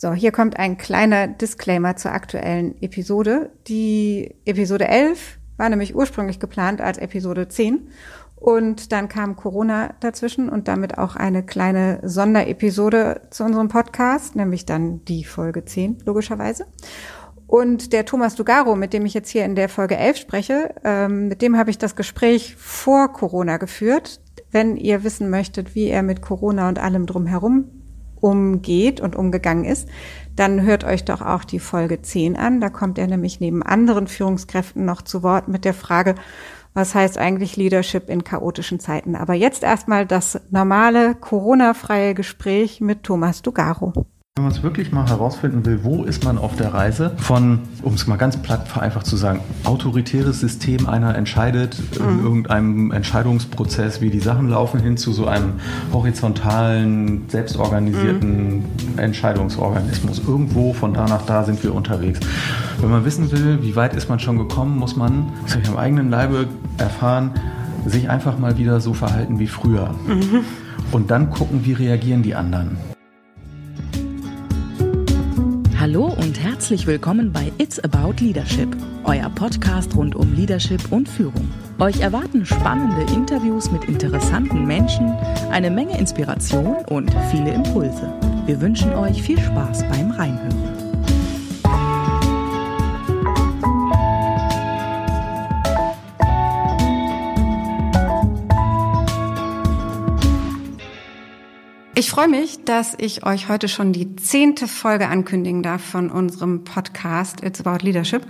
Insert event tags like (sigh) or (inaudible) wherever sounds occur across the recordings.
So, hier kommt ein kleiner Disclaimer zur aktuellen Episode. Die Episode 11 war nämlich ursprünglich geplant als Episode 10 und dann kam Corona dazwischen und damit auch eine kleine Sonderepisode zu unserem Podcast, nämlich dann die Folge 10, logischerweise. Und der Thomas Dugaro, mit dem ich jetzt hier in der Folge 11 spreche, ähm, mit dem habe ich das Gespräch vor Corona geführt. Wenn ihr wissen möchtet, wie er mit Corona und allem drumherum umgeht und umgegangen ist, dann hört euch doch auch die Folge 10 an. Da kommt er nämlich neben anderen Führungskräften noch zu Wort mit der Frage, was heißt eigentlich Leadership in chaotischen Zeiten. Aber jetzt erstmal das normale Corona-freie Gespräch mit Thomas Dugaro. Wenn man es wirklich mal herausfinden will, wo ist man auf der Reise von, um es mal ganz platt vereinfacht zu sagen, autoritäres System, einer entscheidet mhm. in irgendeinem Entscheidungsprozess, wie die Sachen laufen, hin zu so einem horizontalen, selbstorganisierten mhm. Entscheidungsorganismus. Irgendwo von da nach da sind wir unterwegs. Wenn man wissen will, wie weit ist man schon gekommen, muss man, das habe ich am eigenen Leibe erfahren, sich einfach mal wieder so verhalten wie früher. Mhm. Und dann gucken, wie reagieren die anderen. Hallo und herzlich willkommen bei It's About Leadership, euer Podcast rund um Leadership und Führung. Euch erwarten spannende Interviews mit interessanten Menschen, eine Menge Inspiration und viele Impulse. Wir wünschen euch viel Spaß beim Reinhören. Ich freue mich, dass ich euch heute schon die zehnte Folge ankündigen darf von unserem Podcast It's About Leadership.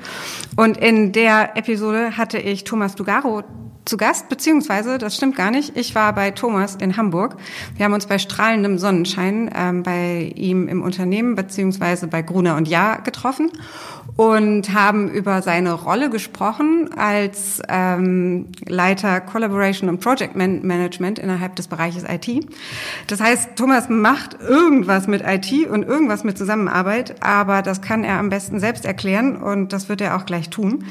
Und in der Episode hatte ich Thomas Dugaro zu Gast, beziehungsweise, das stimmt gar nicht, ich war bei Thomas in Hamburg. Wir haben uns bei strahlendem Sonnenschein ähm, bei ihm im Unternehmen, beziehungsweise bei Gruner und Jahr getroffen und haben über seine Rolle gesprochen als ähm, Leiter Collaboration und Project Management innerhalb des Bereiches IT. Das heißt, Thomas macht irgendwas mit IT und irgendwas mit Zusammenarbeit, aber das kann er am besten selbst erklären und das wird er auch gleich tun.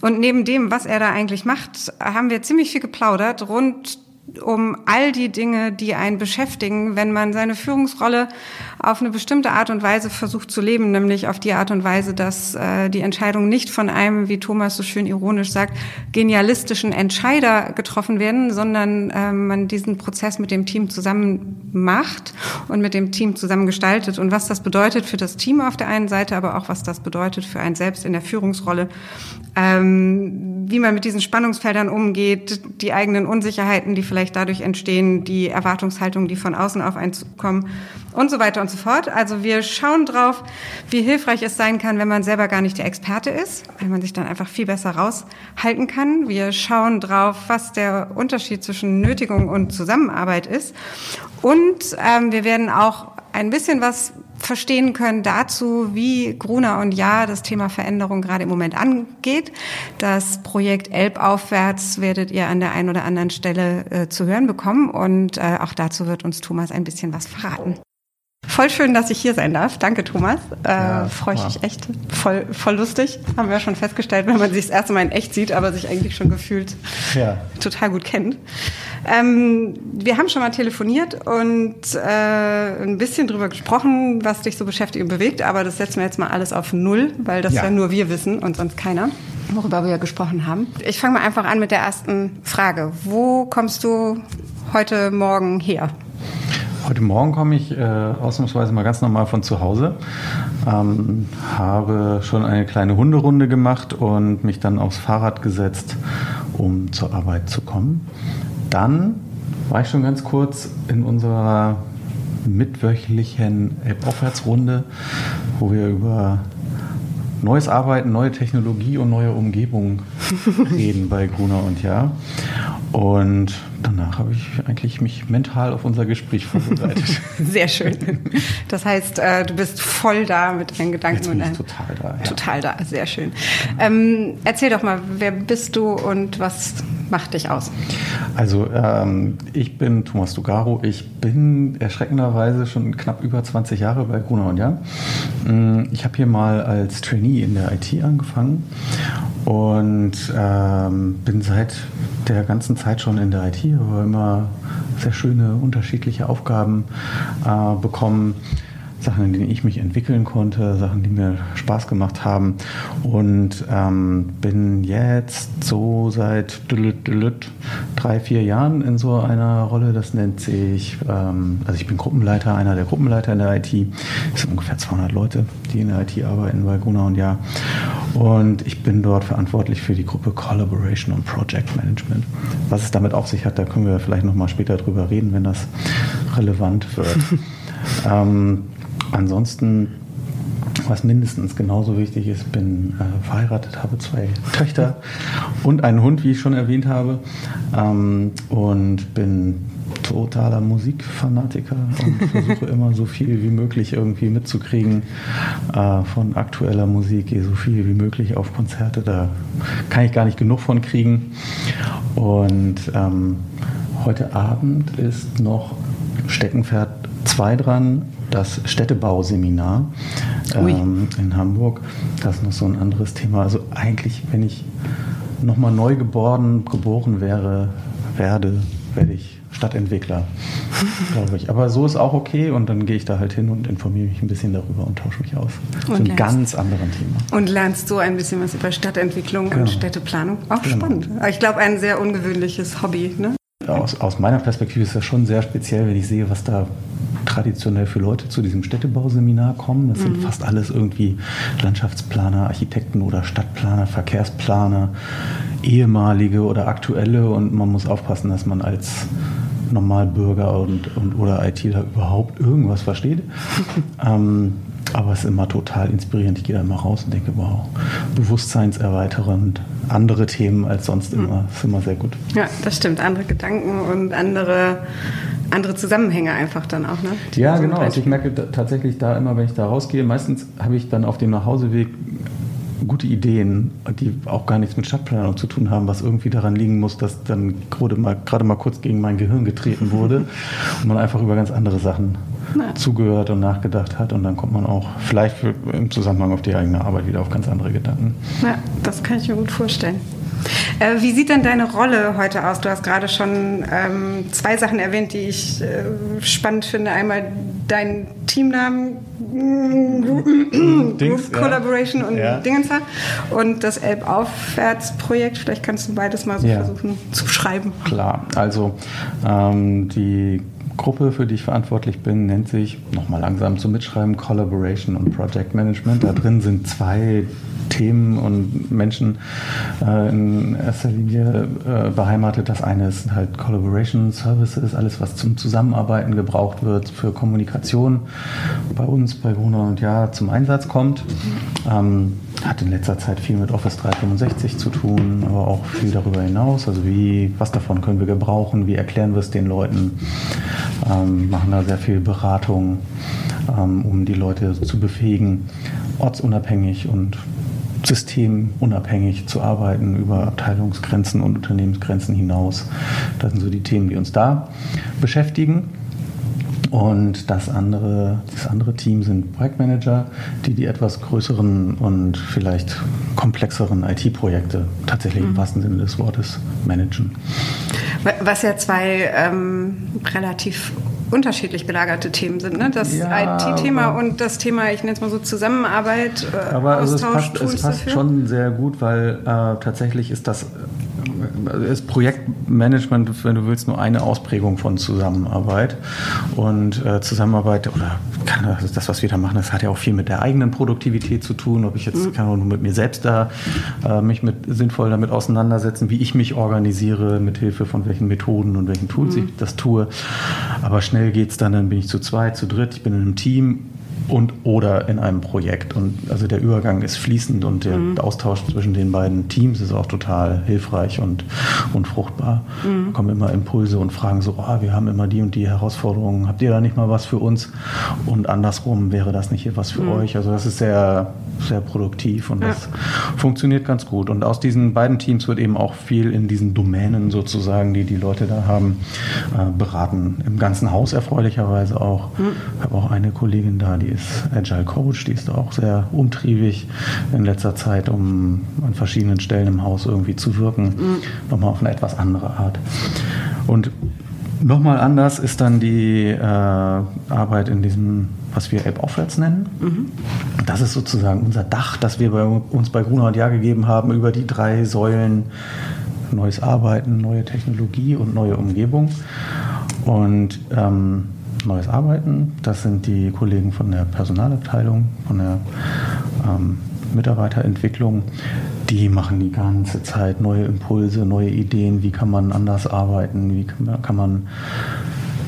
Und neben dem, was er da eigentlich macht, haben wir ziemlich viel geplaudert rund um all die Dinge, die einen beschäftigen, wenn man seine Führungsrolle auf eine bestimmte Art und Weise versucht zu leben, nämlich auf die Art und Weise, dass äh, die Entscheidungen nicht von einem, wie Thomas so schön ironisch sagt, genialistischen Entscheider getroffen werden, sondern äh, man diesen Prozess mit dem Team zusammen macht und mit dem Team zusammen gestaltet. Und was das bedeutet für das Team auf der einen Seite, aber auch was das bedeutet für einen selbst in der Führungsrolle, ähm, wie man mit diesen Spannungsfeldern umgeht, die eigenen Unsicherheiten, die vielleicht dadurch entstehen, die Erwartungshaltungen, die von außen auf einen zukommen und so weiter und so fort. Also wir schauen drauf, wie hilfreich es sein kann, wenn man selber gar nicht der Experte ist, weil man sich dann einfach viel besser raushalten kann. Wir schauen drauf, was der Unterschied zwischen Nötigung und Zusammenarbeit ist. Und ähm, wir werden auch ein bisschen was verstehen können dazu, wie Gruner und Ja das Thema Veränderung gerade im Moment angeht. Das Projekt Elbaufwärts werdet ihr an der einen oder anderen Stelle äh, zu hören bekommen und äh, auch dazu wird uns Thomas ein bisschen was verraten. Voll schön, dass ich hier sein darf. Danke, Thomas. Äh, ja, Freue ich mich echt. Voll, voll lustig. Haben wir ja schon festgestellt, wenn man sich das erste Mal in echt sieht, aber sich eigentlich schon gefühlt ja. total gut kennt. Ähm, wir haben schon mal telefoniert und äh, ein bisschen drüber gesprochen, was dich so beschäftigt und bewegt, aber das setzen wir jetzt mal alles auf Null, weil das ja, ja nur wir wissen und sonst keiner, worüber wir gesprochen haben. Ich fange mal einfach an mit der ersten Frage. Wo kommst du heute Morgen her? Heute Morgen komme ich äh, ausnahmsweise mal ganz normal von zu Hause. Ähm, habe schon eine kleine Hunderunde gemacht und mich dann aufs Fahrrad gesetzt, um zur Arbeit zu kommen. Dann war ich schon ganz kurz in unserer mitwöchlichen App-Aufwärtsrunde, wo wir über neues Arbeiten, neue Technologie und neue Umgebung (laughs) reden bei Gruner und Ja. Und danach habe ich eigentlich mich mental auf unser Gespräch vorbereitet. (laughs) Sehr schön. Das heißt, äh, du bist voll da mit deinen Gedanken. Jetzt bin ich total da. Ja. Total da, sehr schön. Ähm, erzähl doch mal, wer bist du und was macht dich aus? Also ähm, ich bin Thomas Dugaro. Ich bin erschreckenderweise schon knapp über 20 Jahre bei Gruner und Jan. Mm, ich habe hier mal als Trainee in der IT angefangen und ähm, bin seit der ganzen Zeit schon in der IT, aber immer sehr schöne unterschiedliche Aufgaben äh, bekommen. Sachen, in denen ich mich entwickeln konnte, Sachen, die mir Spaß gemacht haben. Und ähm, bin jetzt so seit drei, vier Jahren in so einer Rolle. Das nennt sich, ähm, also ich bin Gruppenleiter, einer der Gruppenleiter in der IT. Es sind ungefähr 200 Leute, die in der IT arbeiten bei Guna und Ja. Und ich bin dort verantwortlich für die Gruppe Collaboration und Project Management. Was es damit auf sich hat, da können wir vielleicht nochmal später drüber reden, wenn das relevant wird. (laughs) ähm, Ansonsten, was mindestens genauso wichtig ist, bin äh, verheiratet, habe zwei (laughs) Töchter und einen Hund, wie ich schon erwähnt habe, ähm, und bin totaler Musikfanatiker und (laughs) versuche immer so viel wie möglich irgendwie mitzukriegen äh, von aktueller Musik, gehe so viel wie möglich auf Konzerte, da kann ich gar nicht genug von kriegen. Und ähm, heute Abend ist noch Steckenpferd 2 dran das Städtebauseminar ähm, in Hamburg. Das ist noch so ein anderes Thema. Also eigentlich, wenn ich nochmal neu geboren, geboren wäre, werde, werde ich Stadtentwickler, (laughs) glaube ich. Aber so ist auch okay und dann gehe ich da halt hin und informiere mich ein bisschen darüber und tausche mich aus. Zu einem ganz anderen Thema. Und lernst so ein bisschen was über Stadtentwicklung genau. und Städteplanung. Auch genau. spannend. Ich glaube, ein sehr ungewöhnliches Hobby. Ne? Aus, aus meiner Perspektive ist das schon sehr speziell, wenn ich sehe, was da traditionell für Leute zu diesem Städtebauseminar kommen. Das sind mhm. fast alles irgendwie Landschaftsplaner, Architekten oder Stadtplaner, Verkehrsplaner, ehemalige oder aktuelle und man muss aufpassen, dass man als Normalbürger und, und oder ITler überhaupt irgendwas versteht. (laughs) ähm, aber es ist immer total inspirierend. Ich gehe da immer raus und denke, wow, bewusstseinserweiternd, andere Themen als sonst mhm. immer. Das ist immer sehr gut. Ja, das stimmt. Andere Gedanken und andere andere Zusammenhänge einfach dann auch, ne? Ja, genau. Also ich merke tatsächlich da immer, wenn ich da rausgehe, meistens habe ich dann auf dem Nachhauseweg gute Ideen, die auch gar nichts mit Stadtplanung zu tun haben, was irgendwie daran liegen muss, dass dann gerade mal, gerade mal kurz gegen mein Gehirn getreten wurde (laughs) und man einfach über ganz andere Sachen Na. zugehört und nachgedacht hat und dann kommt man auch vielleicht im Zusammenhang auf die eigene Arbeit wieder auf ganz andere Gedanken. Ja, das kann ich mir gut vorstellen. Äh, wie sieht denn deine Rolle heute aus? Du hast gerade schon ähm, zwei Sachen erwähnt, die ich äh, spannend finde. Einmal deinen Teamnamen, (clears throat) Dings, Collaboration ja. und ja. Dingenzer und das Elbaufwärtsprojekt. Vielleicht kannst du beides mal so ja. versuchen zu schreiben. Klar, also ähm, die Gruppe, für die ich verantwortlich bin, nennt sich, nochmal langsam zum Mitschreiben, Collaboration und Project Management. Da drin sind zwei Themen und Menschen äh, in erster Linie äh, beheimatet. Das eine ist halt Collaboration Services, alles was zum Zusammenarbeiten gebraucht wird für Kommunikation bei uns, bei Gruner und Ja zum Einsatz kommt. Ähm, hat in letzter Zeit viel mit Office 365 zu tun, aber auch viel darüber hinaus. Also wie, was davon können wir gebrauchen, wie erklären wir es den Leuten, ähm, machen da sehr viel Beratung, ähm, um die Leute zu befähigen, ortsunabhängig und systemunabhängig zu arbeiten über Abteilungsgrenzen und Unternehmensgrenzen hinaus. Das sind so die Themen, die uns da beschäftigen. Und das andere, das andere Team sind Projektmanager, die die etwas größeren und vielleicht komplexeren IT-Projekte tatsächlich mhm. im wahrsten Sinne des Wortes managen. Was ja zwei ähm, relativ unterschiedlich gelagerte Themen sind. Ne? Das ja, IT-Thema und das Thema, ich nenne es mal so Zusammenarbeit, äh, aber also es passt, es passt schon sehr gut, weil äh, tatsächlich ist das ist Projektmanagement, wenn du willst, nur eine Ausprägung von Zusammenarbeit. Und äh, Zusammenarbeit oder kann, das, was wir da machen, das hat ja auch viel mit der eigenen Produktivität zu tun. Ob ich jetzt mhm. kann nur mit mir selbst da äh, mich mit sinnvoll damit auseinandersetzen, wie ich mich organisiere, mit Hilfe von welchen Methoden und welchen Tools mhm. ich das tue. Aber schnell geht es dann, dann bin ich zu zweit, zu dritt, ich bin in einem Team und oder in einem Projekt. Und also der Übergang ist fließend und der mhm. Austausch zwischen den beiden Teams ist auch total hilfreich und, und fruchtbar. Mhm. Da kommen immer Impulse und Fragen so, oh, wir haben immer die und die Herausforderungen, habt ihr da nicht mal was für uns? Und andersrum wäre das nicht was für mhm. euch. Also das ist sehr, sehr produktiv und ja. das funktioniert ganz gut. Und aus diesen beiden Teams wird eben auch viel in diesen Domänen sozusagen, die die Leute da haben, äh, beraten. Im ganzen Haus erfreulicherweise auch. Mhm. Ich habe auch eine Kollegin da, die ist Agile Coach, die ist auch sehr umtriebig in letzter Zeit, um an verschiedenen Stellen im Haus irgendwie zu wirken. Mhm. Nochmal auf eine etwas andere Art. Und Nochmal anders ist dann die äh, Arbeit in diesem, was wir App Aufwärts nennen. Mhm. Das ist sozusagen unser Dach, das wir bei uns bei Gruner und Jahr gegeben haben über die drei Säulen neues Arbeiten, neue Technologie und neue Umgebung. Und ähm, neues Arbeiten, das sind die Kollegen von der Personalabteilung, von der ähm, Mitarbeiterentwicklung, die machen die ganze Zeit neue Impulse, neue Ideen, wie kann man anders arbeiten, wie kann man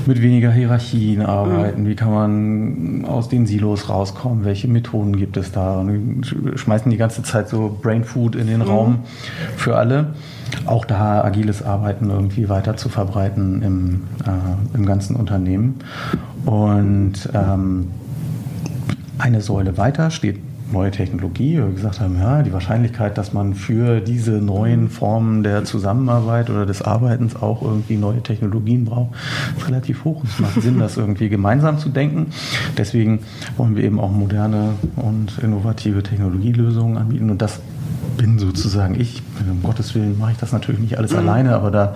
mit weniger Hierarchien arbeiten, mhm. wie kann man aus den Silos rauskommen, welche Methoden gibt es da. Und schmeißen die ganze Zeit so Brain Food in den mhm. Raum für alle. Auch da agiles Arbeiten irgendwie weiter zu verbreiten im, äh, im ganzen Unternehmen. Und ähm, eine Säule weiter steht neue Technologie, wo wir gesagt haben, ja, die Wahrscheinlichkeit, dass man für diese neuen Formen der Zusammenarbeit oder des Arbeitens auch irgendwie neue Technologien braucht, ist relativ hoch. Es macht Sinn, das irgendwie gemeinsam zu denken. Deswegen wollen wir eben auch moderne und innovative Technologielösungen anbieten und das bin sozusagen ich. Um Gottes Willen mache ich das natürlich nicht alles alleine, aber da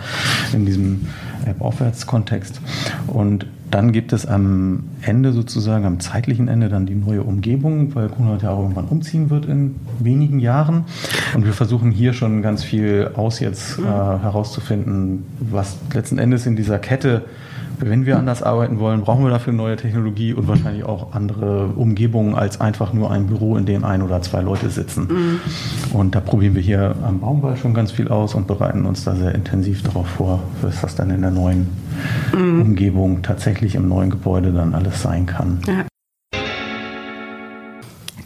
in diesem App-Aufwärts-Kontext. Und dann gibt es am Ende sozusagen, am zeitlichen Ende dann die neue Umgebung, weil Grunwald ja auch irgendwann umziehen wird in wenigen Jahren. Und wir versuchen hier schon ganz viel aus jetzt äh, herauszufinden, was letzten Endes in dieser Kette wenn wir anders arbeiten wollen, brauchen wir dafür neue Technologie und wahrscheinlich auch andere Umgebungen als einfach nur ein Büro, in dem ein oder zwei Leute sitzen. Mhm. Und da probieren wir hier am Baumball schon ganz viel aus und bereiten uns da sehr intensiv darauf vor, was das dann in der neuen mhm. Umgebung tatsächlich im neuen Gebäude dann alles sein kann. Ja.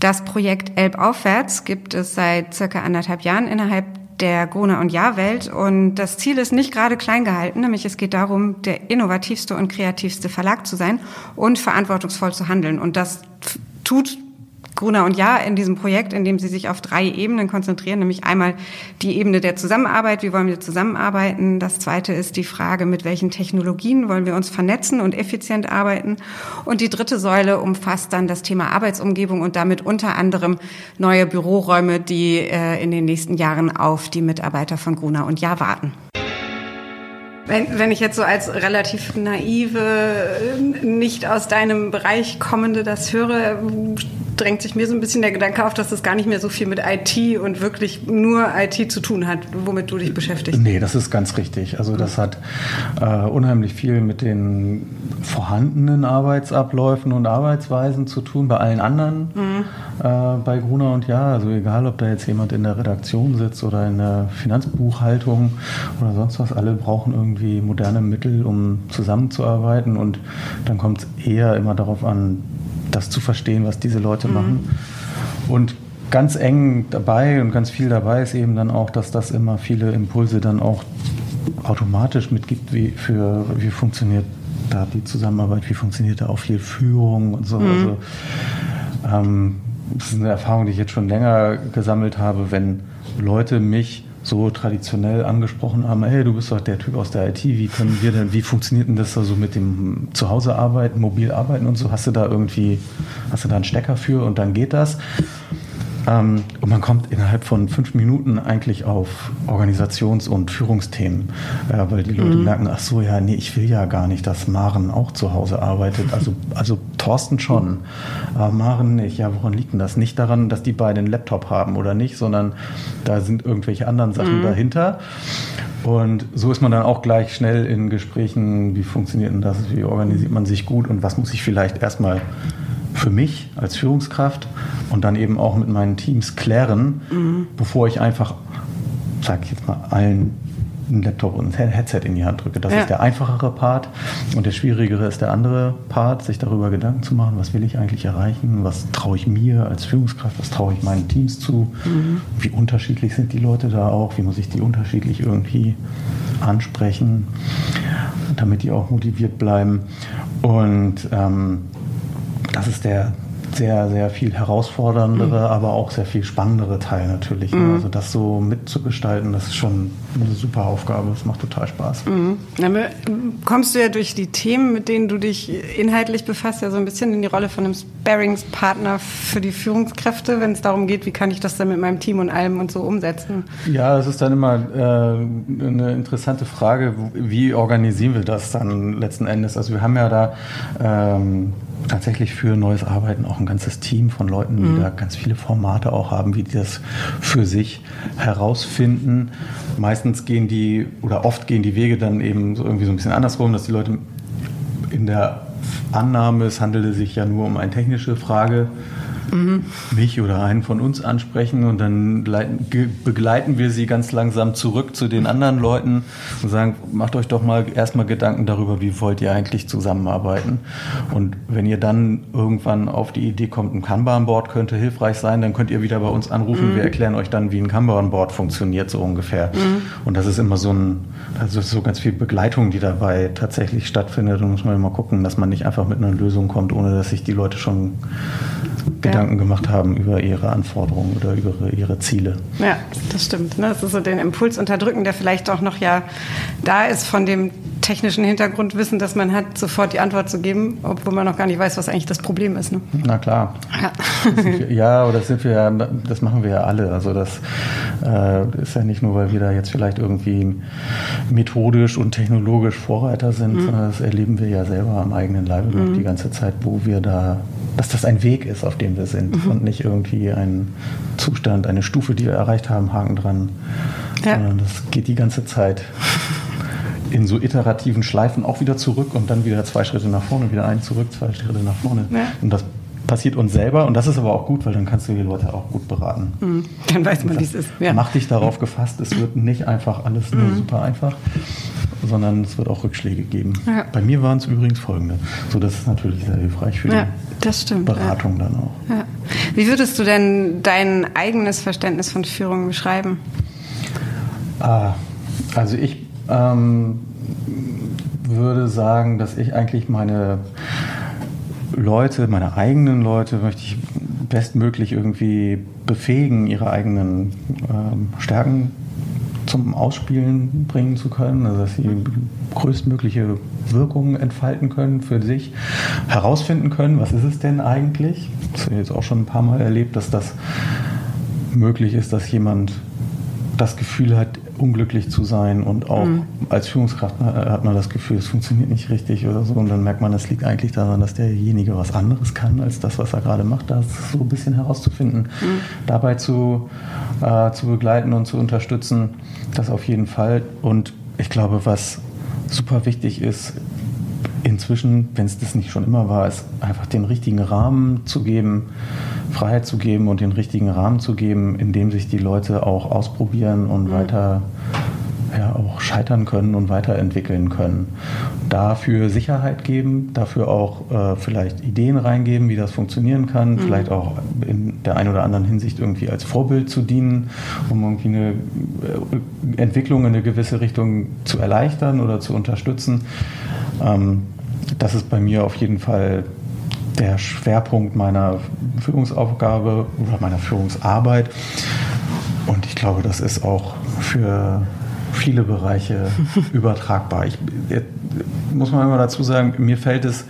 Das Projekt Elbaufwärts gibt es seit circa anderthalb Jahren innerhalb der Gruner- und Jahrwelt. Und das Ziel ist nicht gerade klein gehalten, nämlich es geht darum, der innovativste und kreativste Verlag zu sein und verantwortungsvoll zu handeln. Und das tut Gruner und Ja in diesem Projekt, in dem sie sich auf drei Ebenen konzentrieren, nämlich einmal die Ebene der Zusammenarbeit, wie wollen wir zusammenarbeiten. Das zweite ist die Frage, mit welchen Technologien wollen wir uns vernetzen und effizient arbeiten. Und die dritte Säule umfasst dann das Thema Arbeitsumgebung und damit unter anderem neue Büroräume, die äh, in den nächsten Jahren auf die Mitarbeiter von Gruner und Ja warten. Wenn, wenn ich jetzt so als relativ naive, nicht aus deinem Bereich kommende das höre, drängt sich mir so ein bisschen der Gedanke auf, dass das gar nicht mehr so viel mit IT und wirklich nur IT zu tun hat, womit du dich beschäftigst. Nee, das ist ganz richtig. Also das hat äh, unheimlich viel mit den vorhandenen Arbeitsabläufen und Arbeitsweisen zu tun, bei allen anderen, mhm. äh, bei Gruner und Ja. Also egal, ob da jetzt jemand in der Redaktion sitzt oder in der Finanzbuchhaltung oder sonst was, alle brauchen irgendwie moderne Mittel, um zusammenzuarbeiten und dann kommt es eher immer darauf an, das zu verstehen, was diese Leute mhm. machen. Und ganz eng dabei und ganz viel dabei ist eben dann auch, dass das immer viele Impulse dann auch automatisch mitgibt, wie, für, wie funktioniert da die Zusammenarbeit, wie funktioniert da auch viel Führung und so. Mhm. Also, ähm, das ist eine Erfahrung, die ich jetzt schon länger gesammelt habe, wenn Leute mich so traditionell angesprochen haben, hey, du bist doch der Typ aus der IT, wie können wir denn, wie funktioniert denn das so also mit dem Zuhause arbeiten, mobil arbeiten und so? Hast du da irgendwie, hast du da einen Stecker für und dann geht das? Ähm, und man kommt innerhalb von fünf Minuten eigentlich auf Organisations- und Führungsthemen, äh, weil die Leute mhm. merken, ach so, ja, nee, ich will ja gar nicht, dass Maren auch zu Hause arbeitet. Also, also Thorsten schon, aber Maren nicht. Ja, woran liegt denn das? Nicht daran, dass die beiden einen Laptop haben oder nicht, sondern da sind irgendwelche anderen Sachen mhm. dahinter. Und so ist man dann auch gleich schnell in Gesprächen, wie funktioniert denn das, wie organisiert man sich gut und was muss ich vielleicht erstmal für mich als Führungskraft und dann eben auch mit meinen Teams klären, mhm. bevor ich einfach, sag ich jetzt mal, allen einen Laptop und ein Headset in die Hand drücke. Das ja. ist der einfachere Part und der schwierigere ist der andere Part, sich darüber Gedanken zu machen, was will ich eigentlich erreichen, was traue ich mir als Führungskraft, was traue ich meinen Teams zu, mhm. wie unterschiedlich sind die Leute da auch, wie muss ich die unterschiedlich irgendwie ansprechen, damit die auch motiviert bleiben. Und ähm, das ist der sehr, sehr viel herausforderndere, mhm. aber auch sehr viel spannendere Teil natürlich. Ne? Mhm. Also das so mitzugestalten, das ist schon eine super Aufgabe. Das macht total Spaß. Mhm. Dann kommst du ja durch die Themen, mit denen du dich inhaltlich befasst, ja so ein bisschen in die Rolle von einem Sparringspartner für die Führungskräfte, wenn es darum geht, wie kann ich das dann mit meinem Team und allem und so umsetzen? Ja, das ist dann immer äh, eine interessante Frage, wie organisieren wir das dann letzten Endes? Also wir haben ja da ähm, tatsächlich für neues Arbeiten auch ein ganzes Team von Leuten, die mhm. da ganz viele Formate auch haben, wie die das für sich herausfinden. Meistens gehen die oder oft gehen die Wege dann eben so irgendwie so ein bisschen andersrum, dass die Leute in der Annahme, es handele sich ja nur um eine technische Frage, mhm. mich oder einen von uns ansprechen und dann leiten, begleiten wir sie ganz langsam zurück zu den anderen Leuten und sagen, macht euch doch mal erstmal Gedanken darüber, wie wollt ihr eigentlich zusammenarbeiten. Und wenn ihr dann irgendwann auf die Idee kommt, ein Kanban-Board könnte hilfreich sein, dann könnt ihr wieder bei uns anrufen. Mhm. Wir erklären euch dann, wie ein Kanban-Board funktioniert, so ungefähr. Mhm. Und das ist immer so ein, also so ganz viel Begleitung, die dabei tatsächlich stattfindet. Und muss man immer gucken, dass man nicht einfach mit einer Lösung kommt, ohne dass sich die Leute schon Gedanken gemacht haben über ihre Anforderungen oder über ihre Ziele. Ja, das stimmt. Ne? Das ist so den Impuls unterdrücken, der vielleicht auch noch ja da ist von dem technischen Hintergrundwissen, dass man hat, sofort die Antwort zu geben, obwohl man noch gar nicht weiß, was eigentlich das Problem ist. Ne? Na klar. Ja. Wir, ja, oder das sind wir ja, das machen wir ja alle. Also das äh, ist ja nicht nur, weil wir da jetzt vielleicht irgendwie methodisch und technologisch Vorreiter sind, mhm. sondern das erleben wir ja selber am eigenen Leibe mhm. die ganze Zeit, wo wir da, dass das ein Weg ist, auf dem wir sind mhm. und nicht irgendwie ein Zustand, eine Stufe, die wir erreicht haben, Haken dran, ja. sondern das geht die ganze Zeit in so iterativen Schleifen auch wieder zurück und dann wieder zwei Schritte nach vorne, wieder ein zurück, zwei Schritte nach vorne. Ja. Und das passiert uns selber und das ist aber auch gut, weil dann kannst du die Leute auch gut beraten. Mhm. Dann weiß man, wie es ist. Ja. Mach dich darauf gefasst, es wird nicht einfach alles nur mhm. super einfach, sondern es wird auch Rückschläge geben. Ja. Bei mir waren es übrigens folgende. So, das ist natürlich sehr hilfreich für ja, die Beratung dann auch. Wie würdest du denn dein eigenes Verständnis von Führung beschreiben? Ah, also ich ähm, würde sagen, dass ich eigentlich meine Leute, meine eigenen Leute, möchte ich bestmöglich irgendwie befähigen, ihre eigenen ähm, Stärken zum Ausspielen bringen zu können, also dass sie größtmögliche Wirkungen entfalten können für sich, herausfinden können, was ist es denn eigentlich? Das habe ich jetzt auch schon ein paar Mal erlebt, dass das möglich ist, dass jemand das Gefühl hat, unglücklich zu sein und auch mhm. als Führungskraft äh, hat man das Gefühl, es funktioniert nicht richtig oder so und dann merkt man, es liegt eigentlich daran, dass derjenige was anderes kann als das, was er gerade macht. Das so ein bisschen herauszufinden, mhm. dabei zu, äh, zu begleiten und zu unterstützen, das auf jeden Fall. Und ich glaube, was super wichtig ist, inzwischen, wenn es das nicht schon immer war, ist einfach den richtigen Rahmen zu geben, Freiheit zu geben und den richtigen Rahmen zu geben, in dem sich die Leute auch ausprobieren und mhm. weiter ja, auch scheitern können und weiterentwickeln können. Dafür Sicherheit geben, dafür auch äh, vielleicht Ideen reingeben, wie das funktionieren kann, mhm. vielleicht auch in der einen oder anderen Hinsicht irgendwie als Vorbild zu dienen, um irgendwie eine äh, Entwicklung in eine gewisse Richtung zu erleichtern oder zu unterstützen. Ähm, das ist bei mir auf jeden Fall der Schwerpunkt meiner Führungsaufgabe oder meiner Führungsarbeit. Und ich glaube, das ist auch für viele Bereiche (laughs) übertragbar. Ich, muss man immer dazu sagen, mir fällt es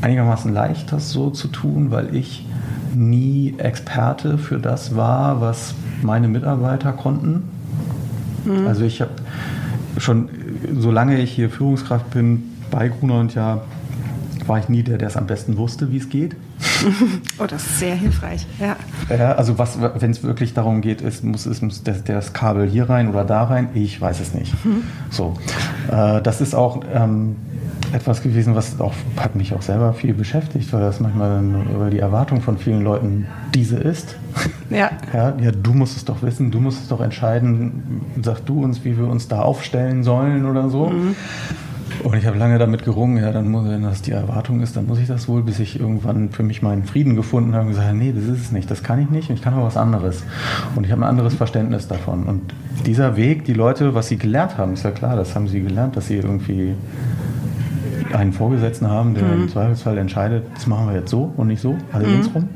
einigermaßen leicht, das so zu tun, weil ich nie Experte für das war, was meine Mitarbeiter konnten. Mhm. Also ich habe schon, solange ich hier Führungskraft bin bei Gruner und ja, war ich nie der, der es am besten wusste, wie es geht. Oh, das ist sehr hilfreich. Ja. ja also wenn es wirklich darum geht, ist, muss, ist, muss das, das, Kabel hier rein oder da rein, ich weiß es nicht. Mhm. So, äh, das ist auch ähm, etwas gewesen, was auch, hat mich auch selber viel beschäftigt, weil das manchmal über die Erwartung von vielen Leuten diese ist. Ja. (laughs) ja. Ja, du musst es doch wissen, du musst es doch entscheiden, sag du uns, wie wir uns da aufstellen sollen oder so. Mhm. Und ich habe lange damit gerungen, ja, dann muss, wenn das die Erwartung ist, dann muss ich das wohl, bis ich irgendwann für mich meinen Frieden gefunden habe und gesagt, nee, das ist es nicht, das kann ich nicht, ich kann aber was anderes. Und ich habe ein anderes Verständnis davon. Und dieser Weg, die Leute, was sie gelernt haben, ist ja klar, das haben sie gelernt, dass sie irgendwie einen Vorgesetzten haben, der mhm. im Zweifelsfall entscheidet, das machen wir jetzt so und nicht so, also mhm. linksrum.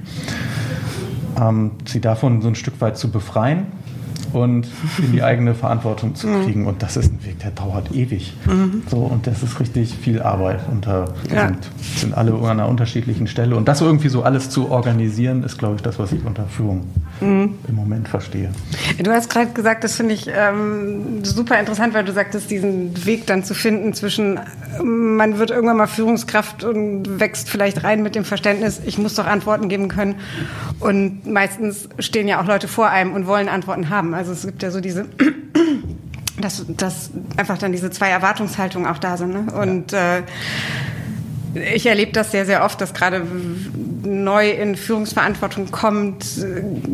Ähm, sie davon so ein Stück weit zu befreien und in die eigene Verantwortung zu kriegen. Und das ist ein Weg, der dauert ewig. Mhm. So, und das ist richtig viel Arbeit. Und da ja. sind, sind, alle an einer unterschiedlichen Stelle. Und das irgendwie so alles zu organisieren, ist, glaube ich, das, was ich unter Führung mhm. im Moment verstehe. Du hast gerade gesagt, das finde ich ähm, super interessant, weil du sagtest, diesen Weg dann zu finden zwischen, man wird irgendwann mal Führungskraft und wächst vielleicht rein mit dem Verständnis, ich muss doch Antworten geben können. Und meistens stehen ja auch Leute vor einem und wollen Antworten haben. Also es gibt ja so diese, (clears throat) dass, dass einfach dann diese zwei Erwartungshaltungen auch da sind. Ne? Und ja. äh, ich erlebe das sehr, sehr oft, dass gerade neu in Führungsverantwortung kommt,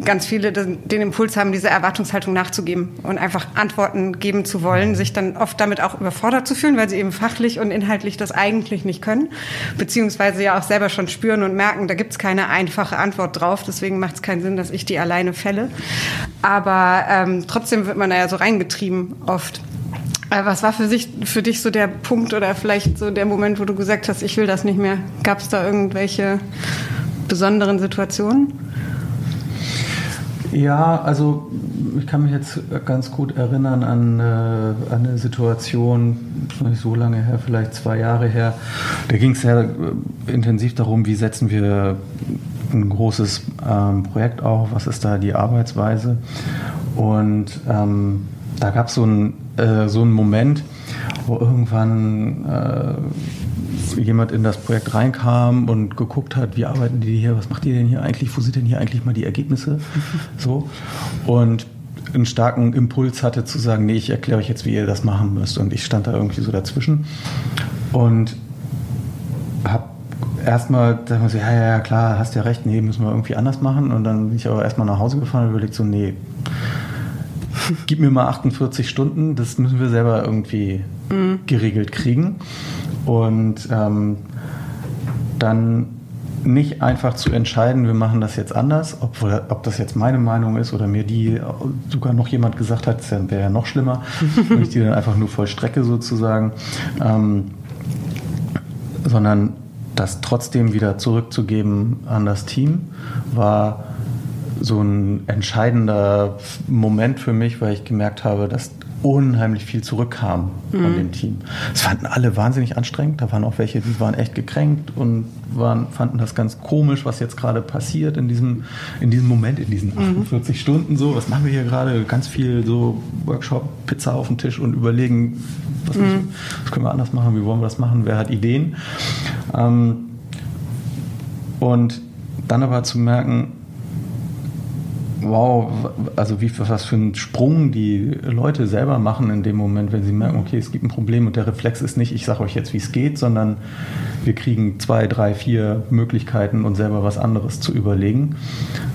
ganz viele den Impuls haben, diese Erwartungshaltung nachzugeben und einfach Antworten geben zu wollen, sich dann oft damit auch überfordert zu fühlen, weil sie eben fachlich und inhaltlich das eigentlich nicht können, beziehungsweise ja auch selber schon spüren und merken, da gibt's keine einfache Antwort drauf, deswegen macht es keinen Sinn, dass ich die alleine fälle. Aber ähm, trotzdem wird man da ja so reingetrieben oft. Äh, was war für, sich, für dich so der Punkt oder vielleicht so der Moment, wo du gesagt hast, ich will das nicht mehr? Gab es da irgendwelche besonderen Situationen? Ja, also ich kann mich jetzt ganz gut erinnern an, äh, an eine Situation, nicht so lange her, vielleicht zwei Jahre her. Da ging es sehr äh, intensiv darum, wie setzen wir ein großes ähm, Projekt auf, was ist da die Arbeitsweise. Und ähm, da gab so es äh, so einen Moment, wo irgendwann äh, jemand in das Projekt reinkam und geguckt hat, wie arbeiten die hier, was macht ihr denn hier eigentlich, wo sind denn hier eigentlich mal die Ergebnisse? (laughs) so. Und einen starken Impuls hatte zu sagen, nee, ich erkläre euch jetzt, wie ihr das machen müsst. Und ich stand da irgendwie so dazwischen und habe erstmal dachte so, ja, ja, klar, hast ja recht, nee, müssen wir irgendwie anders machen. Und dann bin ich aber erstmal nach Hause gefahren und überlegt so, nee, gib mir mal 48 Stunden, das müssen wir selber irgendwie mhm. geregelt kriegen. Und ähm, dann nicht einfach zu entscheiden, wir machen das jetzt anders, ob, ob das jetzt meine Meinung ist oder mir die sogar noch jemand gesagt hat, das wäre ja noch schlimmer, (laughs) wenn ich die dann einfach nur vollstrecke sozusagen, ähm, sondern das trotzdem wieder zurückzugeben an das Team, war so ein entscheidender Moment für mich, weil ich gemerkt habe, dass unheimlich viel zurückkam mhm. von dem Team. Es fanden alle wahnsinnig anstrengend. Da waren auch welche, die waren echt gekränkt und waren, fanden das ganz komisch, was jetzt gerade passiert in diesem, in diesem Moment, in diesen 48 mhm. Stunden so. Was machen wir hier gerade? Ganz viel so Workshop, Pizza auf dem Tisch und überlegen, was, mhm. was können wir anders machen, wie wollen wir das machen, wer hat Ideen. Ähm, und dann aber zu merken, wow, also wie, was für ein Sprung die Leute selber machen in dem Moment, wenn sie merken, okay, es gibt ein Problem und der Reflex ist nicht, ich sage euch jetzt, wie es geht, sondern wir kriegen zwei, drei, vier Möglichkeiten, uns selber was anderes zu überlegen.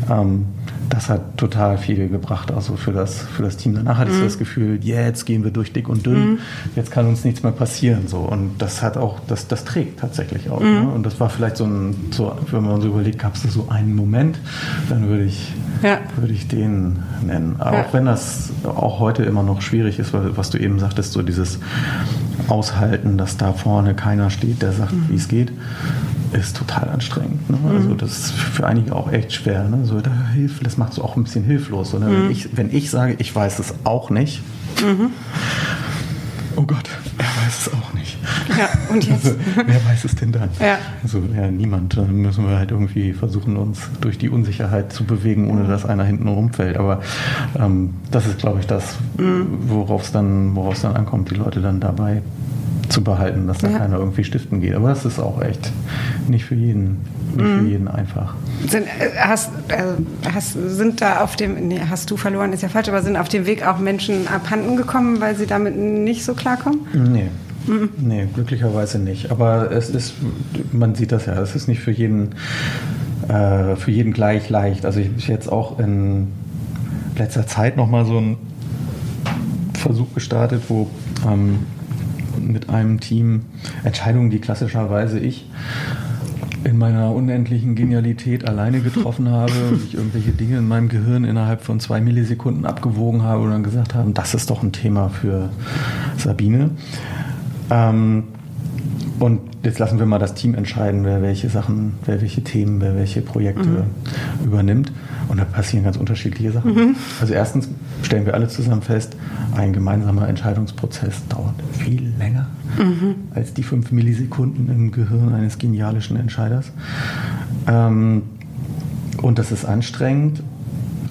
Ähm, das hat total viel gebracht, also für das, für das Team. Danach hatte mhm. ich das Gefühl, jetzt gehen wir durch dick und dünn, mhm. jetzt kann uns nichts mehr passieren. So. Und das hat auch, das, das trägt tatsächlich auch. Mhm. Ne? Und das war vielleicht so ein, so, wenn man so überlegt, gab es so einen Moment, dann würde ich, ja. würde ich den nennen. Auch ja. wenn das auch heute immer noch schwierig ist, was du eben sagtest, so dieses Aushalten, dass da vorne keiner steht, der sagt, mhm. wie es geht ist total anstrengend. Ne? Also mhm. das ist für einige auch echt schwer. Ne? So, da das macht so auch ein bisschen hilflos. Ne? Mhm. Wenn, ich, wenn ich sage, ich weiß es auch nicht, mhm. oh Gott, er weiß es auch nicht. Ja, und (laughs) jetzt? Also, wer weiß es denn dann? Ja. Also ja, niemand. Dann müssen wir halt irgendwie versuchen, uns durch die Unsicherheit zu bewegen, ohne dass einer hinten rumfällt. Aber ähm, das ist, glaube ich, das, mhm. worauf es dann, dann ankommt, die Leute dann dabei zu behalten, dass da ja. keiner irgendwie stiften geht. Aber das ist auch echt nicht für jeden, nicht mhm. für jeden einfach. Sind, äh, hast, äh, hast, sind da auf dem, nee, hast du verloren, ist ja falsch, aber sind auf dem Weg auch Menschen abhanden gekommen, weil sie damit nicht so klarkommen? Nee. Mhm. Nee, glücklicherweise nicht. Aber es ist, man sieht das ja, es ist nicht für jeden, äh, für jeden gleich leicht. Also ich habe jetzt auch in letzter Zeit nochmal so einen Versuch gestartet, wo ähm, mit einem Team Entscheidungen, die klassischerweise ich in meiner unendlichen Genialität alleine getroffen habe (laughs) und ich irgendwelche Dinge in meinem Gehirn innerhalb von zwei Millisekunden abgewogen habe und dann gesagt haben, das ist doch ein Thema für Sabine. Ähm, Und jetzt lassen wir mal das Team entscheiden, wer welche Sachen, wer welche Themen, wer welche Projekte mhm. übernimmt. Und da passieren ganz unterschiedliche Sachen. Mhm. Also erstens stellen wir alle zusammen fest, ein gemeinsamer Entscheidungsprozess dauert viel länger mhm. als die fünf Millisekunden im Gehirn eines genialischen Entscheiders. Ähm, und das ist anstrengend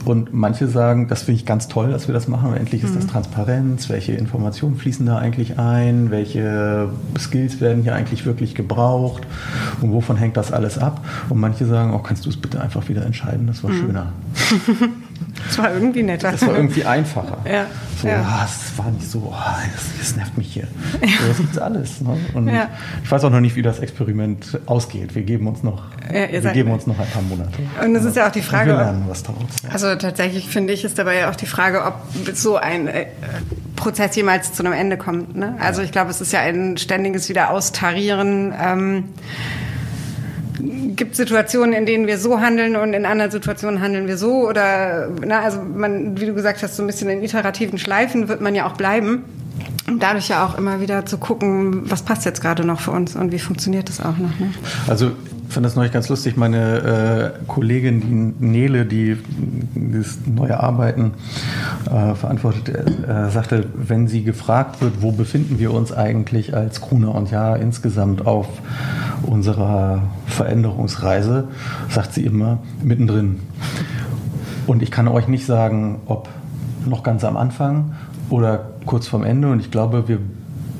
und manche sagen, das finde ich ganz toll, dass wir das machen. Endlich ist das mhm. Transparenz. Welche Informationen fließen da eigentlich ein? Welche Skills werden hier eigentlich wirklich gebraucht? Und wovon hängt das alles ab? Und manche sagen, oh, kannst du es bitte einfach wieder entscheiden? Das war mhm. schöner. (laughs) Das war irgendwie netter. Das war irgendwie einfacher. Ja. So, ja. Ah, es war nicht so, oh, das, das, nervt mich hier. Ja. So, das ist alles. Ne? Und ja. ich weiß auch noch nicht, wie das Experiment ausgeht. Wir geben uns noch, wir geben uns noch ein paar Monate. Und es ist ja auch die Frage. wir lernen was daraus. Also tatsächlich finde ich, ist dabei ja auch die Frage, ob so ein äh, Prozess jemals zu einem Ende kommt. Ne? Also ich glaube, es ist ja ein ständiges Wiederaustarieren. Ähm, gibt Situationen, in denen wir so handeln und in anderen Situationen handeln wir so oder na, also man, wie du gesagt hast, so ein bisschen in iterativen Schleifen wird man ja auch bleiben. Und dadurch ja auch immer wieder zu gucken, was passt jetzt gerade noch für uns und wie funktioniert das auch noch. Ne? Also fand das neulich ganz lustig. Meine äh, Kollegin, die Nele, die das neue Arbeiten äh, verantwortet, äh, sagte, wenn sie gefragt wird, wo befinden wir uns eigentlich als Gruner und Ja insgesamt auf unserer Veränderungsreise, sagt sie immer mittendrin. Und ich kann euch nicht sagen, ob noch ganz am Anfang oder kurz vorm Ende. Und ich glaube, wir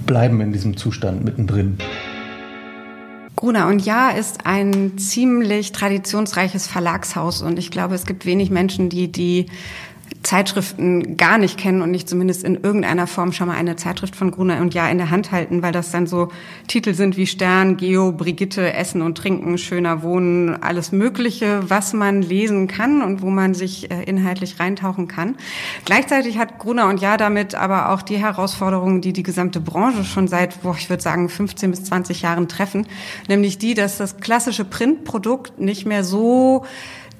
bleiben in diesem Zustand mittendrin. Gruner. Und Ja ist ein ziemlich traditionsreiches Verlagshaus. Und ich glaube, es gibt wenig Menschen, die die Zeitschriften gar nicht kennen und nicht zumindest in irgendeiner Form schon mal eine Zeitschrift von Gruner und Ja in der Hand halten, weil das dann so Titel sind wie Stern, Geo, Brigitte, Essen und Trinken, schöner Wohnen, alles Mögliche, was man lesen kann und wo man sich äh, inhaltlich reintauchen kann. Gleichzeitig hat Gruner und Ja damit aber auch die Herausforderungen, die die gesamte Branche schon seit, boah, ich würde sagen, 15 bis 20 Jahren treffen, nämlich die, dass das klassische Printprodukt nicht mehr so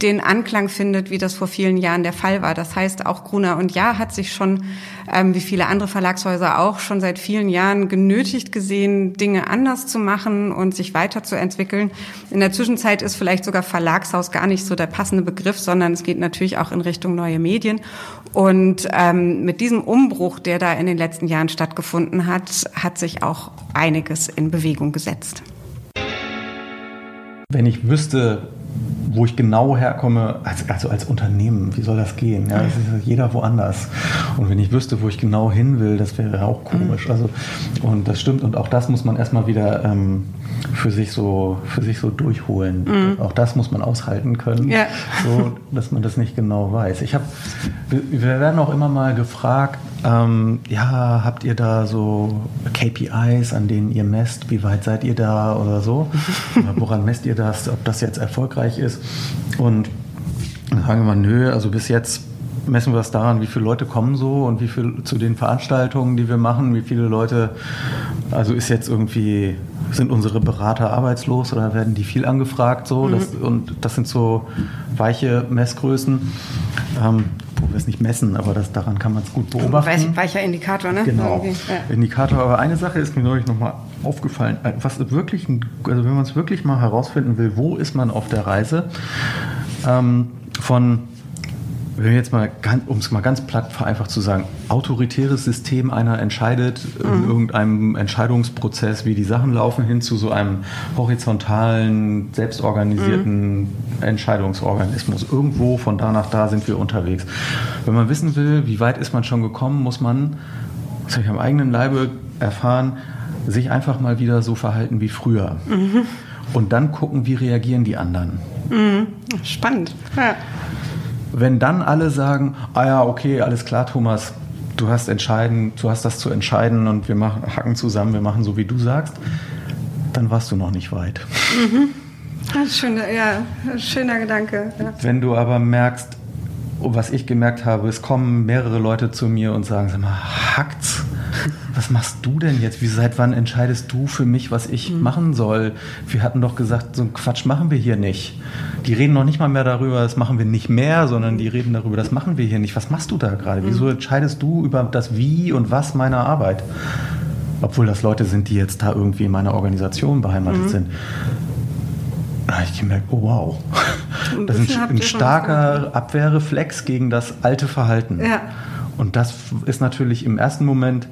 den Anklang findet, wie das vor vielen Jahren der Fall war. Das heißt, auch Gruner und Ja hat sich schon, ähm, wie viele andere Verlagshäuser auch, schon seit vielen Jahren genötigt gesehen, Dinge anders zu machen und sich weiterzuentwickeln. In der Zwischenzeit ist vielleicht sogar Verlagshaus gar nicht so der passende Begriff, sondern es geht natürlich auch in Richtung neue Medien. Und ähm, mit diesem Umbruch, der da in den letzten Jahren stattgefunden hat, hat sich auch einiges in Bewegung gesetzt. Wenn ich wüsste, wo ich genau herkomme, als, also als Unternehmen, wie soll das gehen? Ja, das ist jeder woanders. Und wenn ich wüsste, wo ich genau hin will, das wäre auch komisch. Also, und das stimmt. Und auch das muss man erstmal wieder ähm, für sich so, für sich so durchholen. Mhm. Auch das muss man aushalten können, ja. so, dass man das nicht genau weiß. Ich habe, wir werden auch immer mal gefragt, ähm, ja, habt ihr da so KPIs, an denen ihr messt, wie weit seid ihr da oder so? (laughs) woran messt ihr das, ob das jetzt erfolgreich ist? Und dann sagen wir mal, nö, also bis jetzt messen wir das daran, wie viele Leute kommen so und wie viel zu den Veranstaltungen, die wir machen, wie viele Leute, also ist jetzt irgendwie, sind unsere Berater arbeitslos oder werden die viel angefragt so? Mhm. Das, und das sind so weiche Messgrößen. Ähm, wo wir es nicht messen, aber das, daran kann man es gut beobachten. Weich, weicher Indikator, ne? Genau. Ja. Indikator, aber eine Sache ist mir neulich nochmal aufgefallen, was wirklich, also wenn man es wirklich mal herausfinden will, wo ist man auf der Reise, ähm, von wenn jetzt mal, um es mal ganz platt vereinfacht zu sagen, autoritäres System einer entscheidet mhm. in irgendeinem Entscheidungsprozess, wie die Sachen laufen, hin zu so einem horizontalen, selbstorganisierten mhm. Entscheidungsorganismus. Irgendwo von da nach da sind wir unterwegs. Wenn man wissen will, wie weit ist man schon gekommen, muss man, das habe ich am eigenen Leibe erfahren, sich einfach mal wieder so verhalten wie früher. Mhm. Und dann gucken, wie reagieren die anderen. Mhm. Spannend. Ja. Wenn dann alle sagen, ah ja, okay, alles klar, Thomas, du hast entscheiden, du hast das zu entscheiden und wir machen, hacken zusammen, wir machen so, wie du sagst, dann warst du noch nicht weit. Mhm. Schöner, ja, schöner Gedanke. Ja. Wenn du aber merkst, was ich gemerkt habe, es kommen mehrere Leute zu mir und sagen, sag mal, hackt's? (laughs) Was machst du denn jetzt? Wie seit wann entscheidest du für mich, was ich mhm. machen soll? Wir hatten doch gesagt, so einen Quatsch machen wir hier nicht. Die reden noch nicht mal mehr darüber, das machen wir nicht mehr, sondern die reden darüber, das machen wir hier nicht. Was machst du da gerade? Mhm. Wieso entscheidest du über das Wie und Was meiner Arbeit? obwohl das Leute sind, die jetzt da irgendwie in meiner Organisation beheimatet mhm. sind. Da habe ich gemerkt, oh wow, das ist ein, ein starker Abwehrreflex gegen das alte Verhalten. Ja. Und das ist natürlich im ersten Moment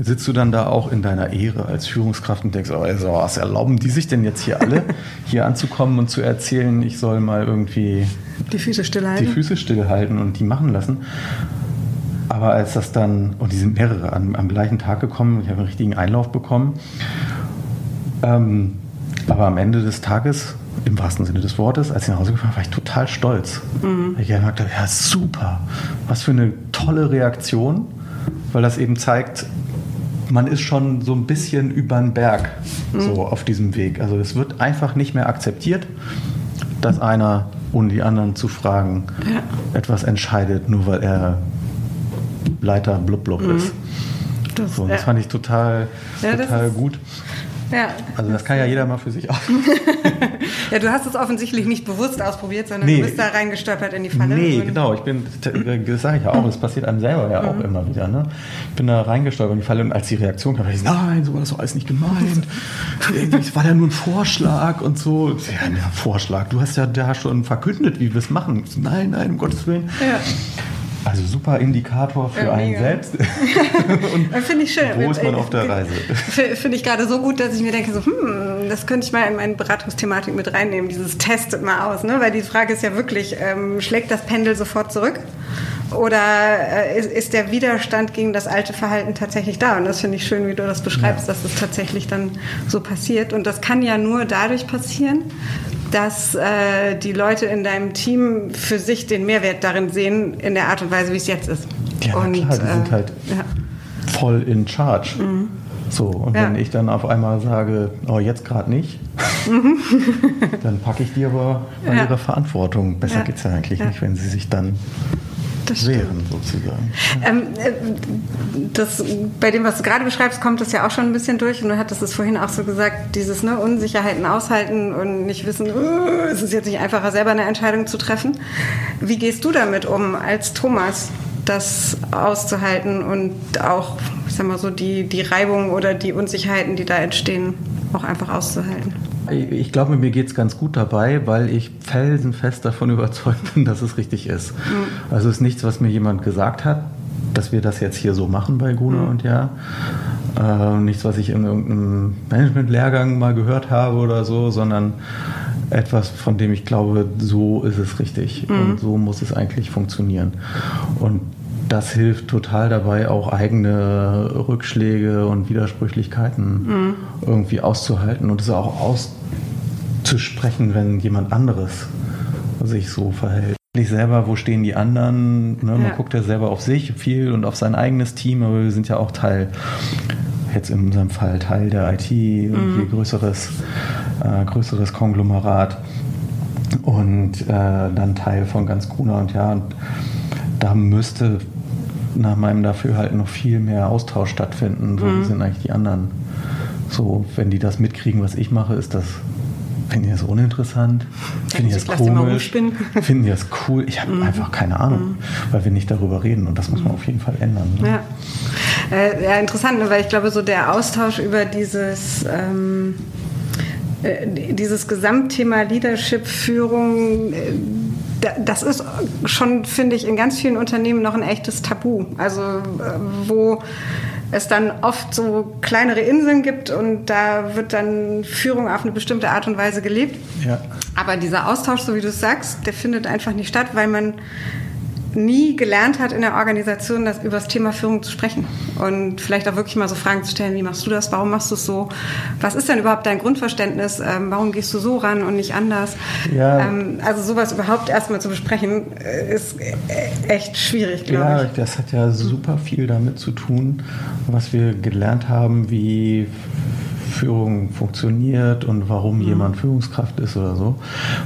sitzt du dann da auch in deiner Ehre als Führungskraft und denkst, oh, also, was erlauben die sich denn jetzt hier alle, (laughs) hier anzukommen und zu erzählen, ich soll mal irgendwie die Füße stillhalten. Die Füße stillhalten und die machen lassen. Aber als das dann, und die sind mehrere am, am gleichen Tag gekommen, ich habe einen richtigen Einlauf bekommen. Ähm, aber am Ende des Tages, im wahrsten Sinne des Wortes, als ich nach Hause gefahren war, war ich total stolz. Mhm. Ich gedacht, ja super, was für eine tolle Reaktion, weil das eben zeigt, man ist schon so ein bisschen über den Berg mhm. so auf diesem Weg. Also es wird einfach nicht mehr akzeptiert, dass einer, ohne die anderen zu fragen, ja. etwas entscheidet, nur weil er Leiter blub blub mhm. ist. Das, so, das ja. fand ich total, ja, total gut. Ja. Also das kann ja jeder mal für sich auch. (laughs) ja, du hast es offensichtlich nicht bewusst ausprobiert, sondern nee. du bist da reingestolpert in die Falle. Nee, genau. Ich bin, das sage ich ja auch, das passiert einem selber ja auch mhm. immer wieder. Ne? Ich bin da reingestolpert in die Falle und als die Reaktion kam, ich, nein, so war das doch alles nicht gemeint. Es war ja nur ein Vorschlag und so. Ja, ein Vorschlag. Du hast ja da schon verkündet, wie wir es machen. Nein, nein, um Gottes Willen. Ja. Also super Indikator für ja, einen selbst. (laughs) Finde ich schön. Wo ist man auf der Reise? Finde ich gerade so gut, dass ich mir denke, so, hm, das könnte ich mal in meine Beratungsthematik mit reinnehmen, dieses Testet mal aus. Ne? Weil die Frage ist ja wirklich, ähm, schlägt das Pendel sofort zurück? Oder äh, ist, ist, der Widerstand gegen das alte Verhalten tatsächlich da? Und das finde ich schön, wie du das beschreibst, ja. dass es tatsächlich dann so passiert. Und das kann ja nur dadurch passieren, dass äh, die Leute in deinem Team für sich den Mehrwert darin sehen, in der Art und Weise, wie es jetzt ist. Ja, und, klar, die äh, sind halt ja. voll in Charge. Mhm. So, und ja. wenn ich dann auf einmal sage, oh, jetzt gerade nicht, mhm. (laughs) dann packe ich die aber bei ja. ihrer Verantwortung. Besser ja. geht es ja eigentlich nicht, wenn sie sich dann wären, sozusagen. Ähm, äh, das, bei dem, was du gerade beschreibst, kommt das ja auch schon ein bisschen durch. Und du hattest es vorhin auch so gesagt, dieses ne, Unsicherheiten aushalten und nicht wissen, uh, es ist jetzt nicht einfacher, selber eine Entscheidung zu treffen. Wie gehst du damit um als Thomas? das auszuhalten und auch, ich sag mal so, die, die Reibung oder die Unsicherheiten, die da entstehen, auch einfach auszuhalten. Ich glaube, mir geht es ganz gut dabei, weil ich felsenfest davon (laughs) überzeugt bin, dass es richtig ist. Mhm. Also es ist nichts, was mir jemand gesagt hat, dass wir das jetzt hier so machen bei Guna mhm. und Ja. Äh, nichts, was ich in irgendeinem Management-Lehrgang mal gehört habe oder so, sondern etwas, von dem ich glaube, so ist es richtig mhm. und so muss es eigentlich funktionieren. Und das hilft total dabei, auch eigene Rückschläge und Widersprüchlichkeiten mhm. irgendwie auszuhalten und es auch auszusprechen, wenn jemand anderes sich so verhält. Ich selber, wo stehen die anderen? Ne? Man ja. guckt ja selber auf sich viel und auf sein eigenes Team, aber wir sind ja auch Teil, jetzt in unserem Fall Teil der IT, irgendwie mhm. größeres, äh, größeres Konglomerat und äh, dann Teil von ganz Gruner und ja, und da müsste nach meinem Dafürhalten noch viel mehr Austausch stattfinden. So, mhm. Wie sind eigentlich die anderen? So, wenn die das mitkriegen, was ich mache, ist das Finden die das uninteressant? Finden die das komisch? (laughs) Finden die das cool? Ich habe mhm. einfach keine Ahnung, mhm. weil wir nicht darüber reden und das muss man auf jeden Fall ändern. Ne? Ja. Äh, ja, interessant, ne, weil ich glaube, so der Austausch über dieses, ähm, äh, dieses Gesamtthema Leadership, Führung, äh, das ist schon, finde ich, in ganz vielen Unternehmen noch ein echtes Tabu. Also äh, wo es dann oft so kleinere Inseln gibt und da wird dann Führung auf eine bestimmte Art und Weise gelebt. Ja. Aber dieser Austausch, so wie du es sagst, der findet einfach nicht statt, weil man nie gelernt hat in der Organisation, das über das Thema Führung zu sprechen und vielleicht auch wirklich mal so Fragen zu stellen, wie machst du das, warum machst du es so, was ist denn überhaupt dein Grundverständnis, ähm, warum gehst du so ran und nicht anders. Ja. Ähm, also sowas überhaupt erstmal zu besprechen, äh, ist äh, echt schwierig, glaube ja, ich. Ja, das hat ja super viel damit zu tun, was wir gelernt haben, wie Führung funktioniert und warum mhm. jemand Führungskraft ist oder so.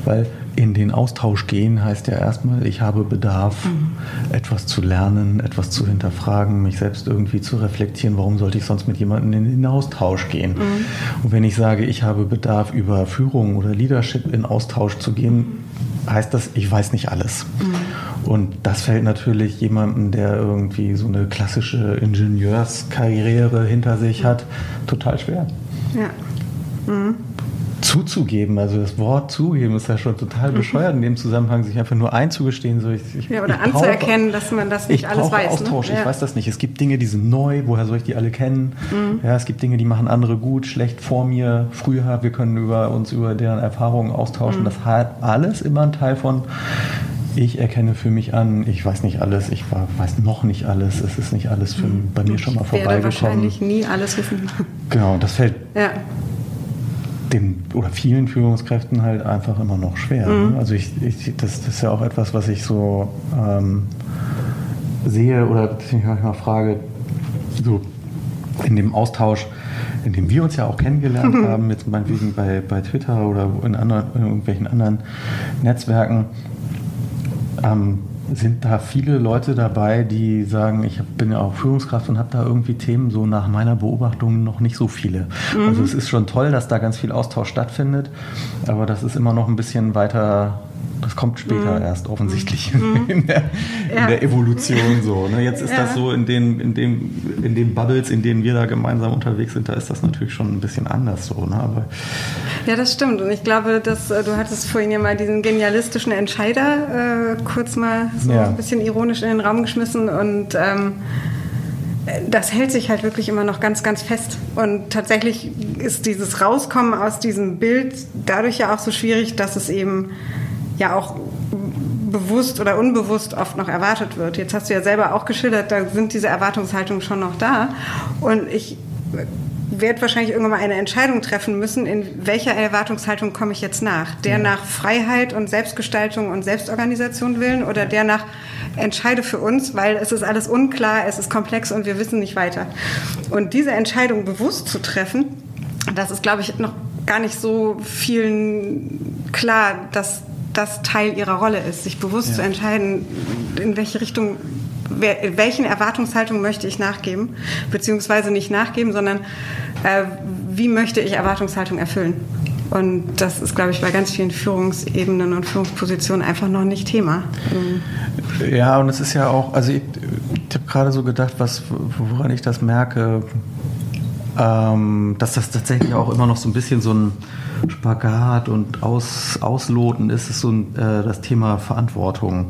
Weil in den Austausch gehen heißt ja erstmal, ich habe Bedarf, mhm. etwas zu lernen, etwas zu hinterfragen, mich selbst irgendwie zu reflektieren. Warum sollte ich sonst mit jemandem in den Austausch gehen? Mhm. Und wenn ich sage, ich habe Bedarf, über Führung oder Leadership in Austausch zu gehen, heißt das, ich weiß nicht alles. Mhm. Und das fällt natürlich jemandem, der irgendwie so eine klassische Ingenieurskarriere hinter sich hat, total schwer. Ja. Mhm zuzugeben. Also das Wort zugeben ist ja schon total bescheuert in dem Zusammenhang, sich einfach nur einzugestehen. So ich, ich, ja, oder ich anzuerkennen, brauche, dass man das nicht alles weiß. Ne? Austausch. Ne? Ich ja. weiß das nicht. Es gibt Dinge, die sind neu. Woher soll ich die alle kennen? Mhm. Ja, es gibt Dinge, die machen andere gut, schlecht vor mir, früher. Wir können über uns über deren Erfahrungen austauschen. Mhm. Das hat alles immer ein Teil von ich erkenne für mich an, ich weiß nicht alles, ich weiß noch nicht alles, es ist nicht alles für, mhm. bei mir schon mal vorbeigekommen. Ich werde wahrscheinlich nie alles wissen. Genau, das fällt ja den oder vielen Führungskräften halt einfach immer noch schwer. Mhm. Ne? Also ich, ich, das, ist ja auch etwas, was ich so ähm, sehe oder ich mich manchmal frage, so in dem Austausch, in dem wir uns ja auch kennengelernt (laughs) haben, jetzt meinetwegen bei, bei Twitter oder in, anderen, in irgendwelchen anderen Netzwerken, ähm, sind da viele Leute dabei, die sagen, ich bin ja auch Führungskraft und habe da irgendwie Themen so nach meiner Beobachtung noch nicht so viele. Mhm. Also es ist schon toll, dass da ganz viel Austausch stattfindet, aber das ist immer noch ein bisschen weiter das kommt später mhm. erst offensichtlich mhm. (laughs) in, der, ja. in, der, Evolution so. Ne? Jetzt ist ja. das so in den, in, dem, in den Bubbles, in denen wir da gemeinsam unterwegs sind, da ist das natürlich schon ein bisschen anders so. Ne? Aber ja, das stimmt. Und ich glaube, dass äh, du hattest vorhin ja mal diesen genialistischen Entscheider äh, kurz mal so ja. ein bisschen ironisch in den Raum geschmissen und ähm, das hält sich halt wirklich immer noch ganz, ganz fest. Und tatsächlich ist dieses Rauskommen aus diesem Bild dadurch ja auch so schwierig, dass es eben ja auch bewusst oder unbewusst oft noch erwartet wird. Jetzt hast du ja selber auch geschildert, da sind diese Erwartungshaltungen schon noch da. Und ich werde wahrscheinlich irgendwann mal eine Entscheidung treffen müssen, in welcher Erwartungshaltung komme ich jetzt nach? Der nach Freiheit und Selbstgestaltung und Selbstorganisation willen oder der nach entscheide für uns, weil es ist alles unklar, es ist komplex und wir wissen nicht weiter. Und diese Entscheidung bewusst zu treffen, das ist, glaube ich, noch gar nicht so vielen klar, dass das Teil ihrer Rolle ist, sich bewusst ja. zu entscheiden, in welche Richtung, welchen Erwartungshaltung möchte ich nachgeben, beziehungsweise nicht nachgeben, sondern äh, wie möchte ich Erwartungshaltung erfüllen. Und das ist, glaube ich, bei ganz vielen Führungsebenen und Führungspositionen einfach noch nicht Thema. Ja, und es ist ja auch, also ich, ich habe gerade so gedacht, was, woran ich das merke, ähm, dass das tatsächlich auch immer noch so ein bisschen so ein Spagat und Aus, Ausloten ist, ist so ein, äh, das Thema Verantwortung.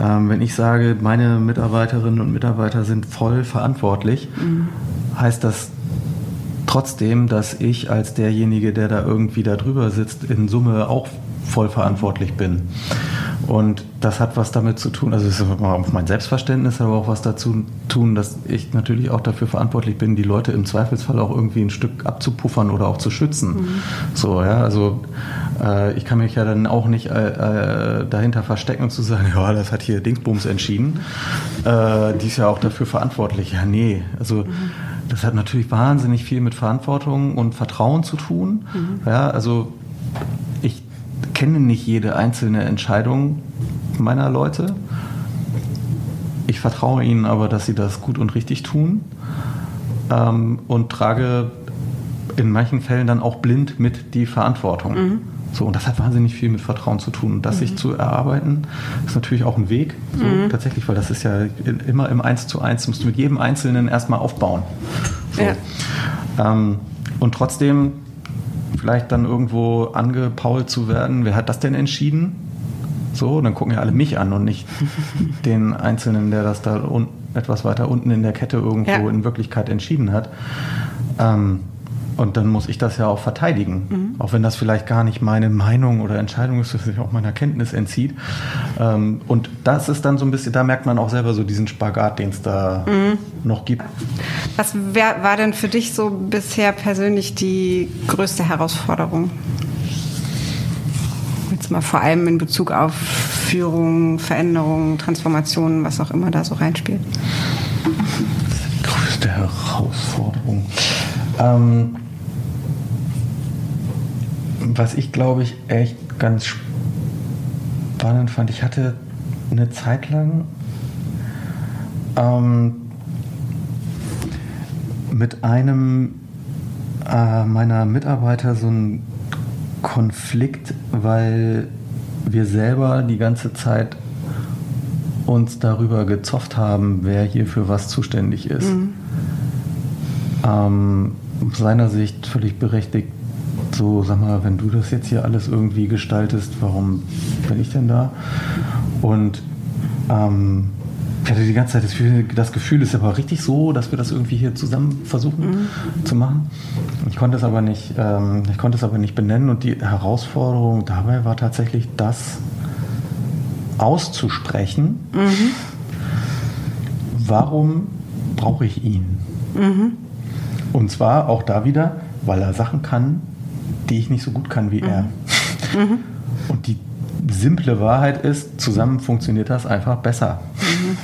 Ähm, wenn ich sage, meine Mitarbeiterinnen und Mitarbeiter sind voll verantwortlich, mhm. heißt das trotzdem, dass ich als derjenige, der da irgendwie da drüber sitzt, in Summe auch voll verantwortlich bin. Und das hat was damit zu tun, also es ist auf mein Selbstverständnis, aber auch was dazu tun, dass ich natürlich auch dafür verantwortlich bin, die Leute im Zweifelsfall auch irgendwie ein Stück abzupuffern oder auch zu schützen. Mhm. So, ja, also äh, ich kann mich ja dann auch nicht äh, äh dahinter verstecken und zu sagen, (laughs) ja, das hat hier Dingsbums entschieden. Äh, die ist ja auch dafür verantwortlich. Ja, nee, also mhm. das hat natürlich wahnsinnig viel mit Verantwortung und Vertrauen zu tun. Mhm. Ja, also kenne nicht jede einzelne Entscheidung meiner Leute. Ich vertraue ihnen aber, dass sie das gut und richtig tun ähm, und trage in manchen Fällen dann auch blind mit die Verantwortung. Mhm. So, und das hat wahnsinnig viel mit Vertrauen zu tun. Und das mhm. sich zu erarbeiten, ist natürlich auch ein Weg. So, mhm. Tatsächlich, weil das ist ja in, immer im Eins zu eins, musst du mit jedem Einzelnen erstmal aufbauen. So. Ja. Ähm, und trotzdem vielleicht dann irgendwo angepault zu werden. Wer hat das denn entschieden? So, dann gucken ja alle mich an und nicht (laughs) den Einzelnen, der das da etwas weiter unten in der Kette irgendwo ja. in Wirklichkeit entschieden hat. Ähm, und dann muss ich das ja auch verteidigen. Mhm. Auch wenn das vielleicht gar nicht meine Meinung oder Entscheidung ist, dass sich auch meiner Kenntnis entzieht. Ähm, und das ist dann so ein bisschen, da merkt man auch selber so diesen Spagat, den es da mhm. noch gibt. Was wär, war denn für dich so bisher persönlich die größte Herausforderung? Jetzt mal vor allem in Bezug auf Führung, Veränderung, Transformation, was auch immer da so reinspielt. Die größte Herausforderung. Ähm, was ich glaube ich echt ganz spannend fand, ich hatte eine Zeit lang ähm, mit einem äh, meiner Mitarbeiter so einen Konflikt, weil wir selber die ganze Zeit uns darüber gezofft haben, wer hier für was zuständig ist. Mhm. Ähm, aus seiner Sicht völlig berechtigt, so, sag mal, wenn du das jetzt hier alles irgendwie gestaltest, warum bin ich denn da? Und ähm, ich hatte die ganze Zeit das Gefühl, das Gefühl, ist aber richtig so, dass wir das irgendwie hier zusammen versuchen mhm. zu machen. Ich konnte es aber nicht, ähm, ich konnte es aber nicht benennen und die Herausforderung dabei war tatsächlich das auszusprechen. Mhm. Warum brauche ich ihn? Mhm. Und zwar auch da wieder, weil er Sachen kann, die ich nicht so gut kann wie er. Mhm. mhm. Und die simple Wahrheit ist, zusammen funktioniert das einfach besser. Mhm.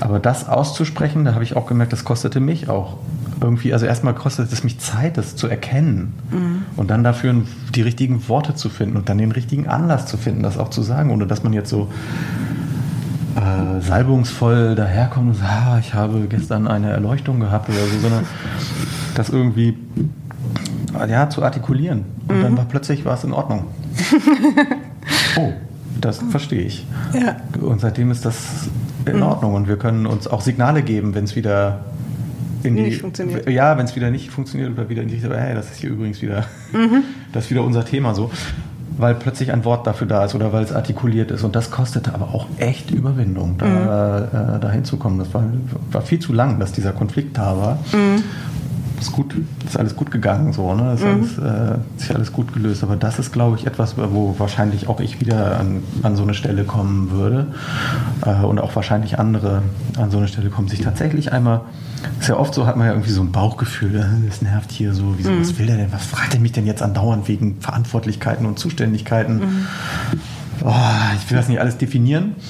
Aber das auszusprechen, da habe ich auch gemerkt, das kostete mich auch irgendwie, also erstmal kostet es mich Zeit, das zu erkennen mhm. und dann dafür die richtigen Worte zu finden und dann den richtigen Anlass zu finden, das auch zu sagen, ohne dass man jetzt so äh, salbungsvoll daherkommt und sagt, ah, ich habe gestern eine Erleuchtung gehabt oder so, sondern das irgendwie ja, zu artikulieren. Und mhm. dann war plötzlich war es in Ordnung. (laughs) oh, das verstehe ich. Ja. Und seitdem ist das in mhm. Ordnung und wir können uns auch Signale geben, wenn es wieder in die, nicht funktioniert. Ja, wenn es wieder nicht funktioniert oder wieder in die Richtung, hey, das ist hier übrigens wieder, mhm. (laughs) das ist wieder unser Thema so. Weil plötzlich ein Wort dafür da ist oder weil es artikuliert ist. Und das kostete aber auch echt Überwindung, da, mhm. äh, dahin zu kommen. Das war, war, viel zu lang, dass dieser Konflikt da war. Mhm ist gut, ist alles gut gegangen, so, ne? Ist, mhm. alles, äh, sich alles gut gelöst. Aber das ist, glaube ich, etwas, wo wahrscheinlich auch ich wieder an, an so eine Stelle kommen würde äh, und auch wahrscheinlich andere an so eine Stelle kommen. Sich tatsächlich einmal, ist ja oft so, hat man ja irgendwie so ein Bauchgefühl, äh, das nervt hier so, wieso, mhm. was will der denn, was fragt er mich denn jetzt andauernd wegen Verantwortlichkeiten und Zuständigkeiten? Mhm. Oh, ich will das nicht alles definieren. (laughs)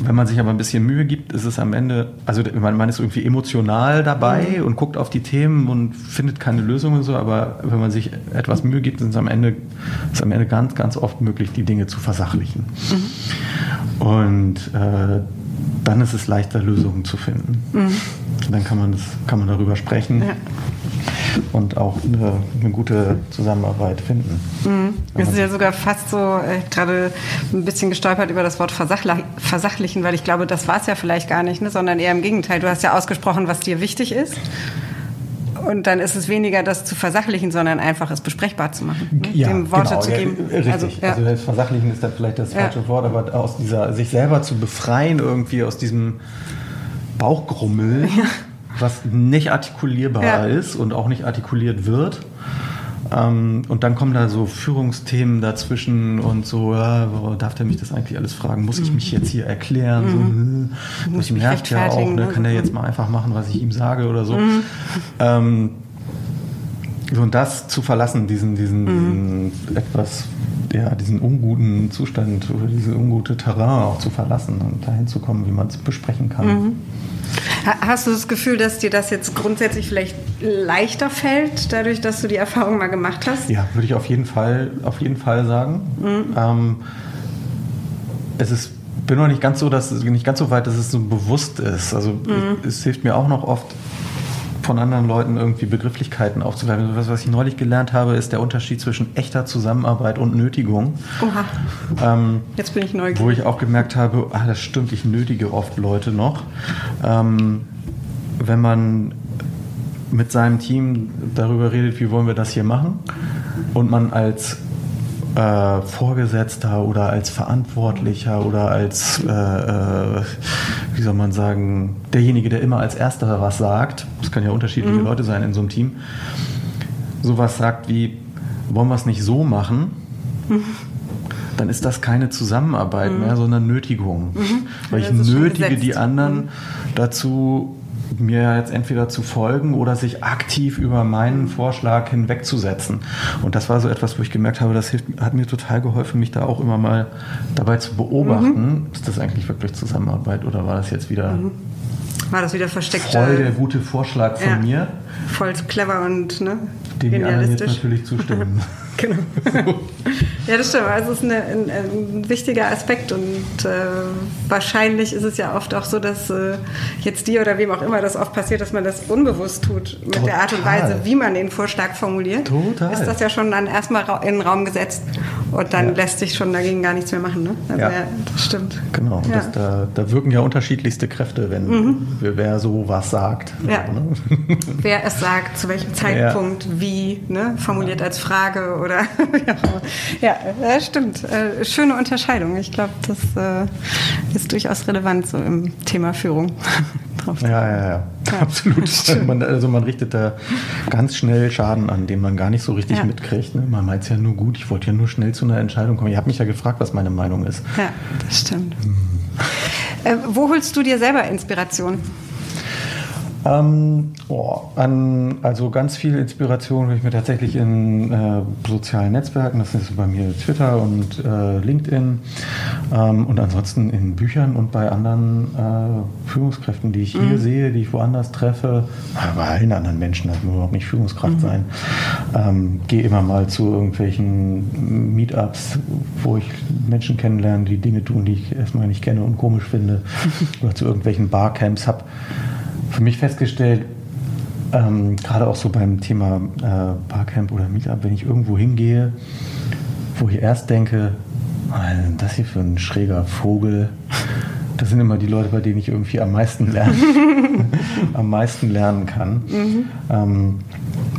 Wenn man sich aber ein bisschen Mühe gibt, ist es am Ende, also man, man ist irgendwie emotional dabei mhm. und guckt auf die Themen und findet keine Lösung und so, aber wenn man sich etwas Mühe gibt, ist es am Ende, ist am Ende ganz, ganz oft möglich, die Dinge zu versachlichen. Mhm. Und äh, dann ist es leichter, Lösungen zu finden. Mhm. Dann kann man, das, kann man darüber sprechen. Ja und auch eine, eine gute Zusammenarbeit finden. Mhm. Es ist ja sogar fast so, ich habe gerade ein bisschen gestolpert über das Wort versachlichen, weil ich glaube, das war es ja vielleicht gar nicht, ne? sondern eher im Gegenteil. Du hast ja ausgesprochen, was dir wichtig ist. Und dann ist es weniger das zu versachlichen, sondern einfach es besprechbar zu machen. Ne? Ja, Dem Worte genau, zu geben. Ja, richtig. Also, ja. also versachlichen ist dann vielleicht das falsche. Wort, aber aus dieser, sich selber zu befreien irgendwie aus diesem Bauchgrummel. Was nicht artikulierbar ist und auch nicht artikuliert wird. Ähm, und dann kommen da so Führungsthemen dazwischen und so, ja, darf der mich das eigentlich alles fragen? Muss ich mich jetzt hier erklären? Mhm. So, hm, das nervt ja auch, ne? kann der jetzt mal einfach machen, was ich ihm sage oder so. Mhm. Ähm, so und das zu verlassen, diesen, diesen, mhm. diesen etwas, ja, diesen unguten Zustand oder diese ungute Terrain auch zu verlassen und dahin zu kommen, wie man es besprechen kann. Mhm. Hast du das Gefühl, dass dir das jetzt grundsätzlich vielleicht leichter fällt, dadurch, dass du die Erfahrung mal gemacht hast? Ja, würde ich auf jeden Fall, auf jeden Fall sagen. Mhm. Ähm, es ist bin noch nicht ganz so, dass nicht ganz so weit, dass es so bewusst ist. Also mhm. es hilft mir auch noch oft von anderen Leuten irgendwie Begrifflichkeiten aufzuwerfen. Was, was ich neulich gelernt habe, ist der Unterschied zwischen echter Zusammenarbeit und Nötigung. Oha. Ähm, Jetzt bin ich neugierig. Wo ich auch gemerkt habe, ah, das stimmt, ich nötige oft Leute noch. Ähm, wenn man mit seinem Team darüber redet, wie wollen wir das hier machen und man als äh, Vorgesetzter oder als Verantwortlicher oder als, äh, äh, wie soll man sagen, derjenige, der immer als Erster was sagt, das können ja unterschiedliche mhm. Leute sein in so einem Team, sowas sagt wie, wollen wir es nicht so machen? Mhm dann ist das keine Zusammenarbeit mhm. mehr, sondern Nötigung. Mhm. Weil ich nötige die anderen mhm. dazu, mir jetzt entweder zu folgen oder sich aktiv über meinen Vorschlag hinwegzusetzen. Und das war so etwas, wo ich gemerkt habe, das hilft, hat mir total geholfen, mich da auch immer mal dabei zu beobachten, mhm. ist das eigentlich wirklich Zusammenarbeit oder war das jetzt wieder mhm. war das wieder versteckt? Voll der gute Vorschlag von ja, mir. Voll clever und ne, die anderen jetzt natürlich zustimmen. (laughs) Genau. ja, das stimmt. Also es ist eine, ein, ein, wichtiger Aspekt und äh, wahrscheinlich ist es ja oft auch so, dass äh, jetzt dir oder wem auch immer das oft passiert, dass man das unbewusst tut mit Total. der Art und Weise, wie man den Vorschlag formuliert. Total. Ist das ja schon dann erstmal in den Raum gesetzt und dann ja. lässt sich schon dagegen gar nichts mehr machen. Ne? Also ja. ja das stimmt. Genau. Ja. Das, da, da, wirken ja unterschiedlichste Kräfte, wenn mhm. wer so was sagt. Ja. Ne? (laughs) wer es sagt, zu welchem Zeitpunkt, wie, ne? formuliert als Frage oder (laughs) ja, ja, stimmt. Äh, schöne Unterscheidung. Ich glaube, das äh, ist durchaus relevant so im Thema Führung. (laughs) ja, ja, ja, ja, absolut. (laughs) Man, also man richtet da ganz schnell Schaden an, den man gar nicht so richtig ja. mitkriegt. Ne? Man meint es ja nur gut, ich wollte ja nur schnell zu einer Entscheidung kommen. Ich habe mich ja gefragt, was meine Meinung ist. Ja, das stimmt. Hm. Äh, wo holst du dir selber Inspiration? Ähm, oh, an, also ganz viel Inspiration habe ich mir tatsächlich in äh, sozialen Netzwerken, das ist bei mir Twitter und äh, LinkedIn ähm, und ansonsten in Büchern und bei anderen äh, Führungskräften, die ich hier mhm. sehe, die ich woanders treffe, bei allen anderen Menschen, das muss überhaupt nicht Führungskraft mhm. sein. Ähm, Gehe immer mal zu irgendwelchen Meetups, wo ich Menschen kennenlerne, die Dinge tun, die ich erstmal nicht kenne und komisch finde, (laughs) oder zu irgendwelchen Barcamps habe für mich festgestellt, ähm, gerade auch so beim Thema äh, Barcamp oder Meetup, wenn ich irgendwo hingehe, wo ich erst denke, ist das hier für ein schräger Vogel? Das sind immer die Leute, bei denen ich irgendwie am meisten lernen, (laughs) am meisten lernen kann. Mhm. Ähm,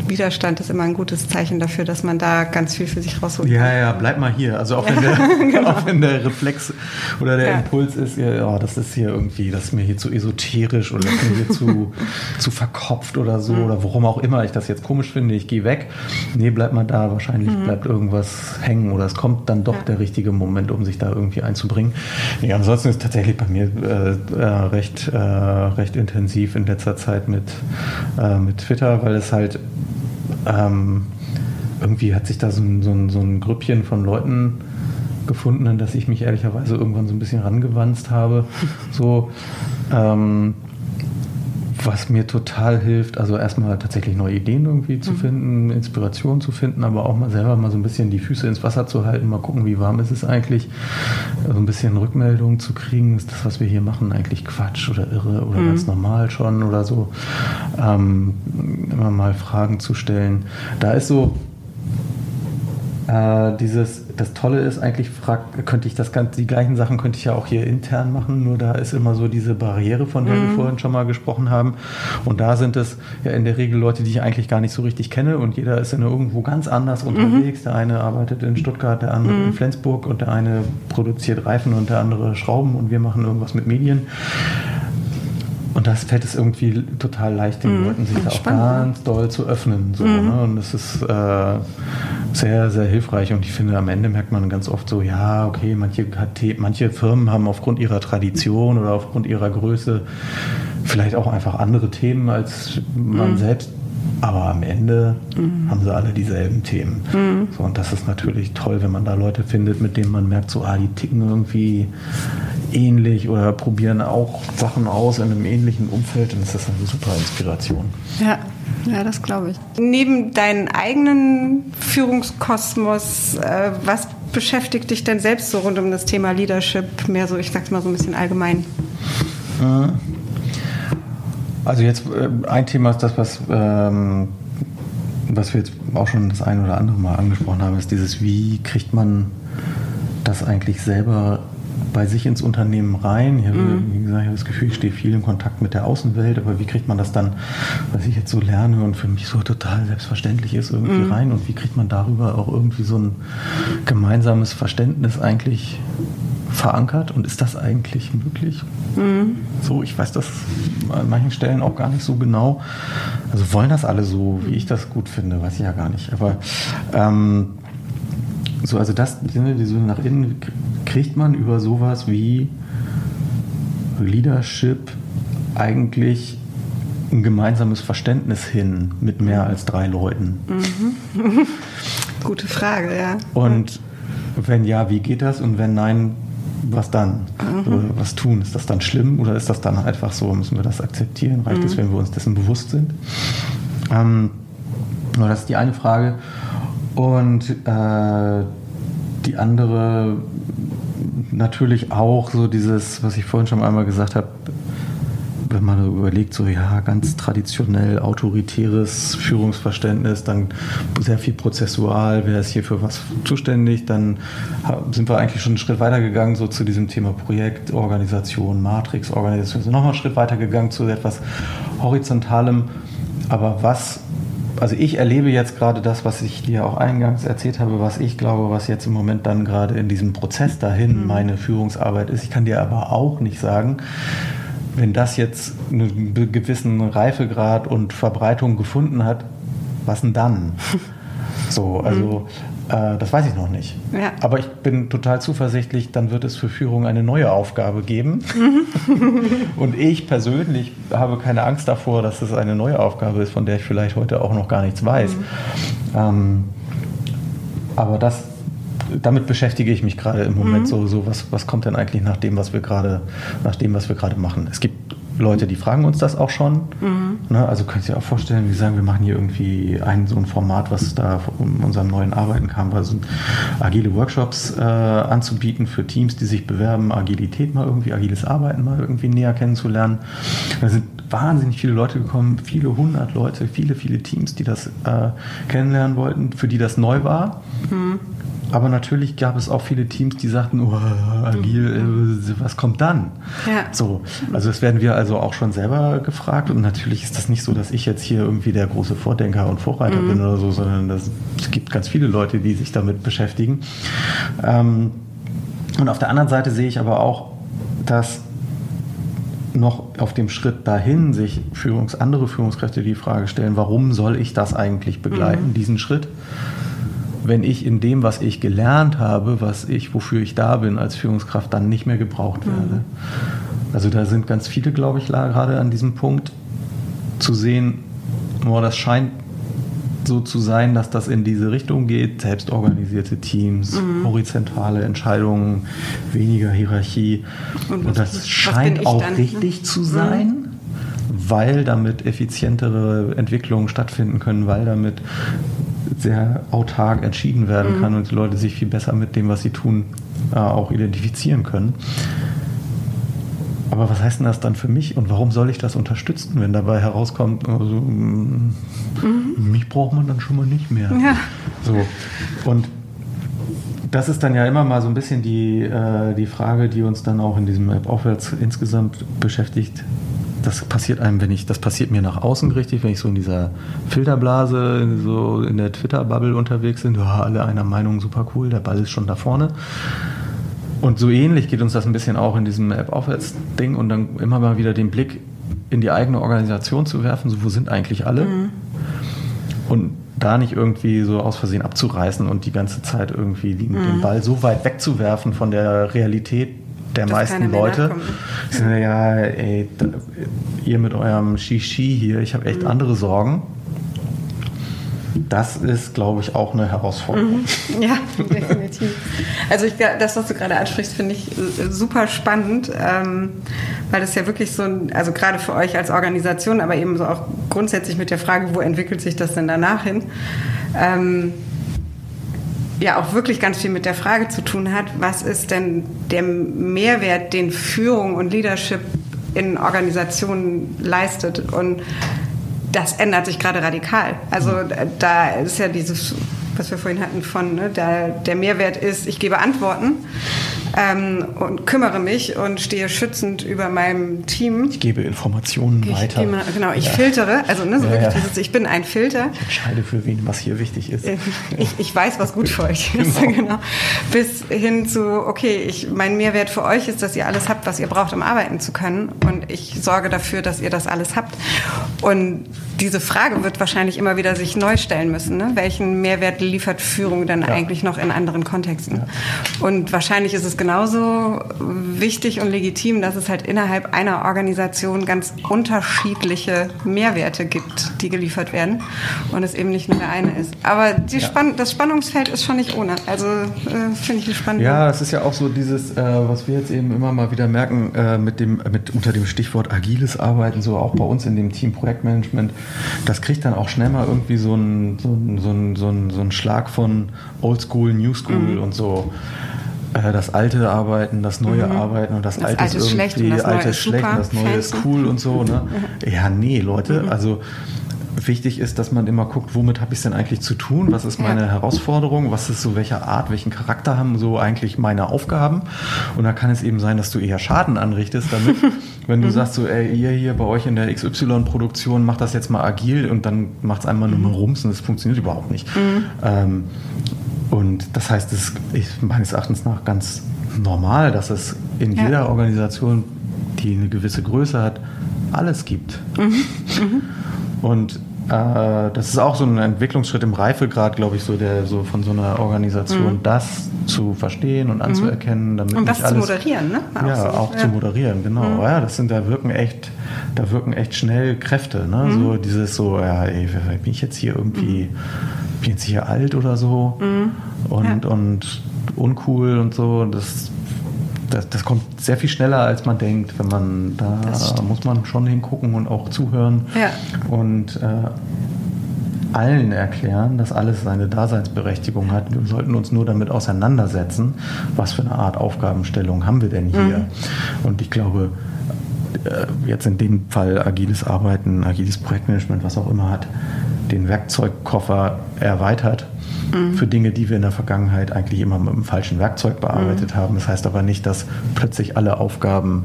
Widerstand ist immer ein gutes Zeichen dafür, dass man da ganz viel für sich rausholt. Ja, ja, bleib mal hier. Also auch, wenn, (laughs) der, genau. auch wenn der Reflex oder der ja. Impuls ist, ja, oh, das ist hier irgendwie, das ist mir hier zu esoterisch oder das ist mir hier zu, (laughs) zu verkopft oder so mhm. oder warum auch immer ich das jetzt komisch finde, ich gehe weg. Nee, bleib mal da. Wahrscheinlich mhm. bleibt irgendwas hängen oder es kommt dann doch ja. der richtige Moment, um sich da irgendwie einzubringen. Nee, ansonsten ist tatsächlich bei mir äh, äh, recht, äh, recht intensiv in letzter Zeit mit, äh, mit Twitter, weil es halt ähm, irgendwie hat sich da so ein, so, ein, so ein Grüppchen von Leuten gefunden, an das ich mich ehrlicherweise irgendwann so ein bisschen rangewanzt habe. So, ähm, was mir total hilft, also erstmal tatsächlich neue Ideen irgendwie zu mhm. finden, Inspiration zu finden, aber auch mal selber mal so ein bisschen die Füße ins Wasser zu halten, mal gucken, wie warm ist es eigentlich, so ein bisschen Rückmeldung zu kriegen, ist das, was wir hier machen, eigentlich Quatsch oder irre oder mhm. ganz normal schon oder so, ähm, immer mal Fragen zu stellen. Da ist so äh, dieses das Tolle ist eigentlich, frag, könnte ich das die gleichen Sachen könnte ich ja auch hier intern machen, nur da ist immer so diese Barriere, von der mhm. wir vorhin schon mal gesprochen haben. Und da sind es ja in der Regel Leute, die ich eigentlich gar nicht so richtig kenne und jeder ist dann irgendwo ganz anders mhm. unterwegs. Der eine arbeitet in Stuttgart, der andere mhm. in Flensburg und der eine produziert Reifen und der andere Schrauben und wir machen irgendwas mit Medien. Und das fällt es irgendwie total leicht, den mhm. Leuten sich da auch ganz doll zu öffnen. So, mhm. ne? Und das ist äh, sehr, sehr hilfreich. Und ich finde, am Ende merkt man ganz oft so, ja, okay, manche, manche Firmen haben aufgrund ihrer Tradition oder aufgrund ihrer Größe vielleicht auch einfach andere Themen als man mhm. selbst aber am Ende mhm. haben sie alle dieselben Themen. Mhm. So, und das ist natürlich toll, wenn man da Leute findet, mit denen man merkt, so, ah, die ticken irgendwie ähnlich oder probieren auch Sachen aus in einem ähnlichen Umfeld. Und das ist eine super Inspiration. Ja. Ja, das glaube ich. Neben deinen eigenen Führungskosmos, äh, was beschäftigt dich denn selbst so rund um das Thema Leadership? Mehr so, ich sag's mal so ein bisschen allgemein. Äh, also jetzt äh, ein Thema ist das, was, ähm, was wir jetzt auch schon das ein oder andere Mal angesprochen haben, ist dieses, wie kriegt man das eigentlich selber bei sich ins Unternehmen rein. Ich habe, mhm. wie gesagt, ich habe das Gefühl, ich stehe viel in Kontakt mit der Außenwelt, aber wie kriegt man das dann, was ich jetzt so lerne und für mich so total selbstverständlich ist, irgendwie mhm. rein und wie kriegt man darüber auch irgendwie so ein gemeinsames Verständnis eigentlich verankert und ist das eigentlich möglich? Mhm. So, ich weiß das an manchen Stellen auch gar nicht so genau. Also wollen das alle so, wie ich das gut finde, weiß ich ja gar nicht. Aber ähm, so, also das, die so nach innen kriegt man über sowas wie Leadership eigentlich ein gemeinsames Verständnis hin mit mehr als drei Leuten? Mhm. (laughs) Gute Frage, ja. Und wenn ja, wie geht das? Und wenn nein, was dann? Mhm. Was tun? Ist das dann schlimm oder ist das dann einfach so? Müssen wir das akzeptieren? Reicht es, mhm. wenn wir uns dessen bewusst sind? Ähm, das ist die eine Frage. Und äh, die andere natürlich auch so dieses, was ich vorhin schon einmal gesagt habe, wenn man überlegt, so ja, ganz traditionell autoritäres Führungsverständnis, dann sehr viel prozessual, wer ist hier für was zuständig, dann sind wir eigentlich schon einen Schritt weiter gegangen, so zu diesem Thema Projektorganisation, Matrixorganisation, sind nochmal einen Schritt weiter gegangen zu etwas Horizontalem. Aber was also ich erlebe jetzt gerade das, was ich dir auch eingangs erzählt habe, was ich glaube, was jetzt im Moment dann gerade in diesem Prozess dahin mhm. meine Führungsarbeit ist. Ich kann dir aber auch nicht sagen, wenn das jetzt einen gewissen Reifegrad und Verbreitung gefunden hat, was denn dann? (laughs) So, also mhm. Das weiß ich noch nicht. Ja. Aber ich bin total zuversichtlich, dann wird es für Führung eine neue Aufgabe geben. (laughs) Und ich persönlich habe keine Angst davor, dass es eine neue Aufgabe ist, von der ich vielleicht heute auch noch gar nichts weiß. Mhm. Ähm, aber das damit beschäftige ich mich gerade im Moment mhm. so, so was, was kommt denn eigentlich nach dem, was wir gerade, nach dem, was wir gerade machen. Es gibt Leute, die fragen uns das auch schon. Mhm. Ne, also könnt ihr auch vorstellen, wir sagen, wir machen hier irgendwie ein so ein Format, was da um unserem neuen Arbeiten kam, war so agile Workshops äh, anzubieten für Teams, die sich bewerben, Agilität mal irgendwie, agiles Arbeiten mal irgendwie näher kennenzulernen. Da sind wahnsinnig viele Leute gekommen, viele hundert Leute, viele, viele Teams, die das äh, kennenlernen wollten, für die das neu war. Mhm. Aber natürlich gab es auch viele Teams, die sagten, oh, agil, äh, was kommt dann? Ja. So, also das werden wir also auch schon selber gefragt und natürlich ist das nicht so, dass ich jetzt hier irgendwie der große Vordenker und Vorreiter mhm. bin oder so, sondern das, es gibt ganz viele Leute, die sich damit beschäftigen. Ähm, und auf der anderen Seite sehe ich aber auch, dass noch auf dem Schritt dahin sich Führungs-, andere Führungskräfte die Frage stellen, warum soll ich das eigentlich begleiten, mhm. diesen Schritt? wenn ich in dem, was ich gelernt habe, was ich, wofür ich da bin als Führungskraft, dann nicht mehr gebraucht mhm. werde. Also da sind ganz viele, glaube ich, gerade an diesem Punkt zu sehen, oh, das scheint so zu sein, dass das in diese Richtung geht, selbstorganisierte Teams, mhm. horizontale Entscheidungen, weniger Hierarchie. Und, Und das scheint auch dann? richtig zu sein. Mhm weil damit effizientere Entwicklungen stattfinden können, weil damit sehr autark entschieden werden mhm. kann und die Leute sich viel besser mit dem, was sie tun, äh, auch identifizieren können. Aber was heißt denn das dann für mich und warum soll ich das unterstützen, wenn dabei herauskommt, also, mm, mhm. mich braucht man dann schon mal nicht mehr. Ja. So. Und das ist dann ja immer mal so ein bisschen die, äh, die Frage, die uns dann auch in diesem App aufwärts insgesamt beschäftigt das passiert einem, wenn ich, das passiert mir nach außen gerichtet, wenn ich so in dieser Filterblase, so in der Twitter-Bubble unterwegs bin, ja, alle einer Meinung, super cool, der Ball ist schon da vorne. Und so ähnlich geht uns das ein bisschen auch in diesem App-Aufwärts-Ding und dann immer mal wieder den Blick in die eigene Organisation zu werfen, so wo sind eigentlich alle? Mhm. Und da nicht irgendwie so aus Versehen abzureißen und die ganze Zeit irgendwie den, mhm. den Ball so weit wegzuwerfen von der Realität, der Dass meisten Leute. Sind, ja, ey, ihr mit eurem Shishi hier, ich habe echt mhm. andere Sorgen. Das ist, glaube ich, auch eine Herausforderung. Mhm. Ja, definitiv. Also ich, das, was du gerade ansprichst, finde ich äh, super spannend, ähm, weil das ja wirklich so, also gerade für euch als Organisation, aber eben so auch grundsätzlich mit der Frage, wo entwickelt sich das denn danach hin? Ähm, ja auch wirklich ganz viel mit der Frage zu tun hat, was ist denn der Mehrwert, den Führung und Leadership in Organisationen leistet. Und das ändert sich gerade radikal. Also da ist ja dieses, was wir vorhin hatten von, ne, da, der Mehrwert ist, ich gebe Antworten ähm, und kümmere mich und stehe schützend über meinem Team. Ich gebe Informationen ich weiter. Gebe, genau, ich ja. filtere, also ne, so ja, wirklich ja. Dieses, ich bin ein Filter. Ich entscheide für wen, was hier wichtig ist. Ich, ich weiß, was gut für euch ist. (laughs) Genau. genau. Bis hin zu, okay, ich, mein Mehrwert für euch ist, dass ihr alles habt, was ihr braucht, um arbeiten zu können. Und ich sorge dafür, dass ihr das alles habt. Und diese Frage wird wahrscheinlich immer wieder sich neu stellen müssen. Ne? Welchen Mehrwert liefert Führung dann eigentlich noch in anderen Kontexten? Und wahrscheinlich ist es genauso wichtig und legitim, dass es halt innerhalb einer Organisation ganz unterschiedliche Mehrwerte gibt, die geliefert werden und es eben nicht nur der eine ist. Aber ja. Spann das Spannungsfeld ist schon nicht ohne. Also äh, finde ich eine spannende. Ja, es ist ja auch so dieses, äh, was wir jetzt eben immer mal wieder merken, äh, mit dem, mit unter dem Stichwort agiles Arbeiten, so auch bei uns in dem Team Projektmanagement, das kriegt dann auch schnell mal irgendwie so einen so so ein, so ein, so ein Schlag von Old School, New School mhm. und so das alte Arbeiten, das neue mhm. Arbeiten und das, das alte, alte ist irgendwie, das alte ist schlecht und das neue ist cool und so. Ne? Mhm. Ja, nee, Leute, mhm. also wichtig ist, dass man immer guckt, womit habe ich es denn eigentlich zu tun? Was ist meine ja. Herausforderung? Was ist so welche Art, welchen Charakter haben so eigentlich meine Aufgaben? Und da kann es eben sein, dass du eher Schaden anrichtest damit, (laughs) wenn du mhm. sagst so, ey, ihr hier bei euch in der XY-Produktion macht das jetzt mal agil und dann macht es einmal nur mal rums und das funktioniert überhaupt nicht. Mhm. Ähm, und das heißt, es ist meines Erachtens nach ganz normal, dass es in ja. jeder Organisation, die eine gewisse Größe hat, alles gibt. Mhm. Mhm. Und äh, das ist auch so ein Entwicklungsschritt im Reifegrad, glaube ich, so der so von so einer Organisation, mhm. das zu verstehen und anzuerkennen, damit und das alles, zu moderieren, ne? Auch ja, so. auch ja. zu moderieren, genau. Mhm. Ja, das sind da wirken echt, da wirken echt schnell Kräfte, ne? Mhm. So dieses so, ja, ey, bin ich jetzt hier irgendwie, bin jetzt hier alt oder so mhm. und ja. und uncool und so. Das das, das, kommt sehr viel schneller, als man denkt. Wenn man da muss man schon hingucken und auch zuhören ja. und äh, allen erklären, dass alles seine Daseinsberechtigung hat. Wir sollten uns nur damit auseinandersetzen, was für eine Art Aufgabenstellung haben wir denn hier. Mhm. Und ich glaube, äh, jetzt in dem Fall agiles Arbeiten, agiles Projektmanagement, was auch immer hat, den Werkzeugkoffer erweitert mhm. für Dinge, die wir in der Vergangenheit eigentlich immer mit dem falschen Werkzeug bearbeitet mhm. haben. Das heißt aber nicht, dass plötzlich alle Aufgaben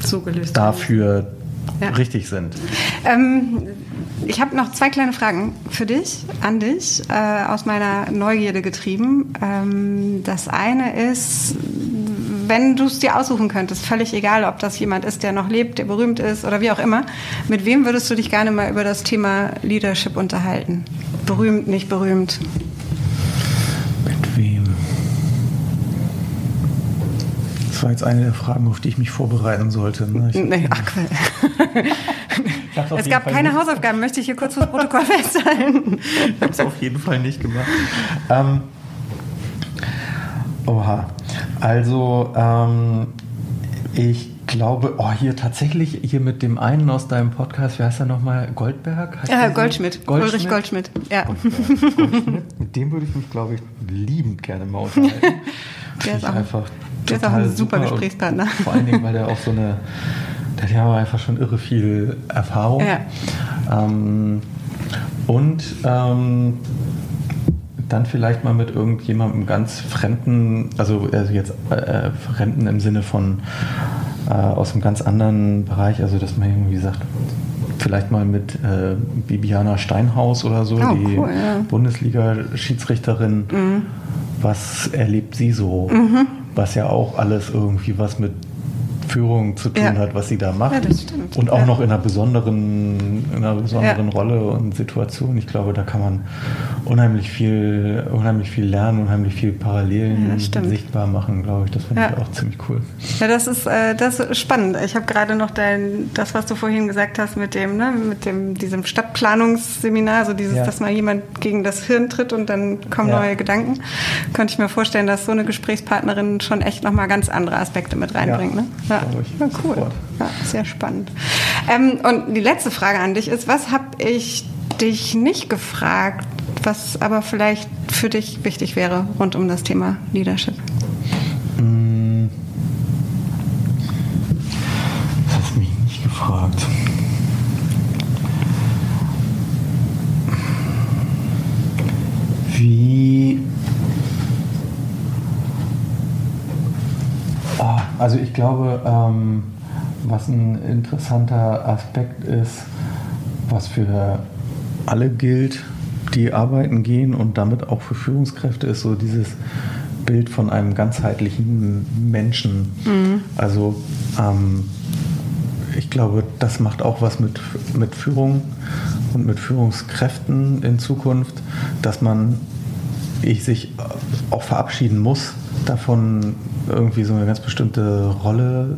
Zugelöst dafür ja. richtig sind. Ähm, ich habe noch zwei kleine Fragen für dich, an dich, äh, aus meiner Neugierde getrieben. Ähm, das eine ist, wenn du es dir aussuchen könntest, völlig egal, ob das jemand ist, der noch lebt, der berühmt ist oder wie auch immer, mit wem würdest du dich gerne mal über das Thema Leadership unterhalten? Berühmt, nicht berühmt? Mit wem? Das war jetzt eine der Fragen, auf die ich mich vorbereiten sollte. Ne? nee, ach, es gab keine nicht. Hausaufgaben, möchte ich hier kurz fürs Protokoll festhalten. ich habe es auf jeden Fall nicht gemacht. Ähm, oha. Also, ähm, ich glaube, oh, hier tatsächlich, hier mit dem einen aus deinem Podcast, wie heißt er nochmal? Goldberg? ja, Goldschmidt. Goldschmidt. Ulrich Goldschmidt, ja. Goldberg. Goldschmidt. Mit dem würde ich mich, glaube ich, liebend gerne mal unterhalten. (laughs) der ist auch, einfach der ist auch ein super, super Gesprächspartner. Vor allen Dingen, weil der auch so eine, der hat ja einfach schon irre viel Erfahrung. Ja. Ähm, und ähm, dann vielleicht mal mit irgendjemandem ganz Fremden, also, also jetzt äh, Fremden im Sinne von äh, aus einem ganz anderen Bereich, also dass man irgendwie sagt, vielleicht mal mit äh, Bibiana Steinhaus oder so, oh, die cool, ja. Bundesliga-Schiedsrichterin. Mhm. Was erlebt sie so? Mhm. Was ja auch alles irgendwie was mit Führung zu tun ja. hat, was sie da macht. Ja, das stimmt. Und auch ja. noch in einer besonderen, in einer besonderen Rolle und Situation. Ich glaube, da kann man unheimlich viel, unheimlich viel lernen, unheimlich viel Parallelen sichtbar machen, glaube ich. Das finde ich auch ziemlich cool. Ja, das ist, äh, das ist spannend. Ich habe gerade noch dein, das, was du vorhin gesagt hast mit dem, ne, mit dem, diesem Stadtplanungsseminar, so dieses, dass mal jemand gegen das Hirn tritt und dann kommen neue Gedanken. Könnte ich mir vorstellen, dass so eine Gesprächspartnerin schon echt nochmal ganz andere Aspekte mit reinbringt. Ne? Ja glaube ich. Ja, cool. Ja, sehr spannend. Ähm, und die letzte Frage an dich ist, was habe ich dich nicht gefragt, was aber vielleicht für dich wichtig wäre rund um das Thema Leadership? Hm. Das hast du mich nicht gefragt. Wie Also ich glaube, ähm, was ein interessanter Aspekt ist, was für alle gilt, die arbeiten gehen und damit auch für Führungskräfte, ist so dieses Bild von einem ganzheitlichen Menschen. Mhm. Also ähm, ich glaube, das macht auch was mit, mit Führung und mit Führungskräften in Zukunft, dass man ich sich auch verabschieden muss davon, irgendwie so eine ganz bestimmte Rolle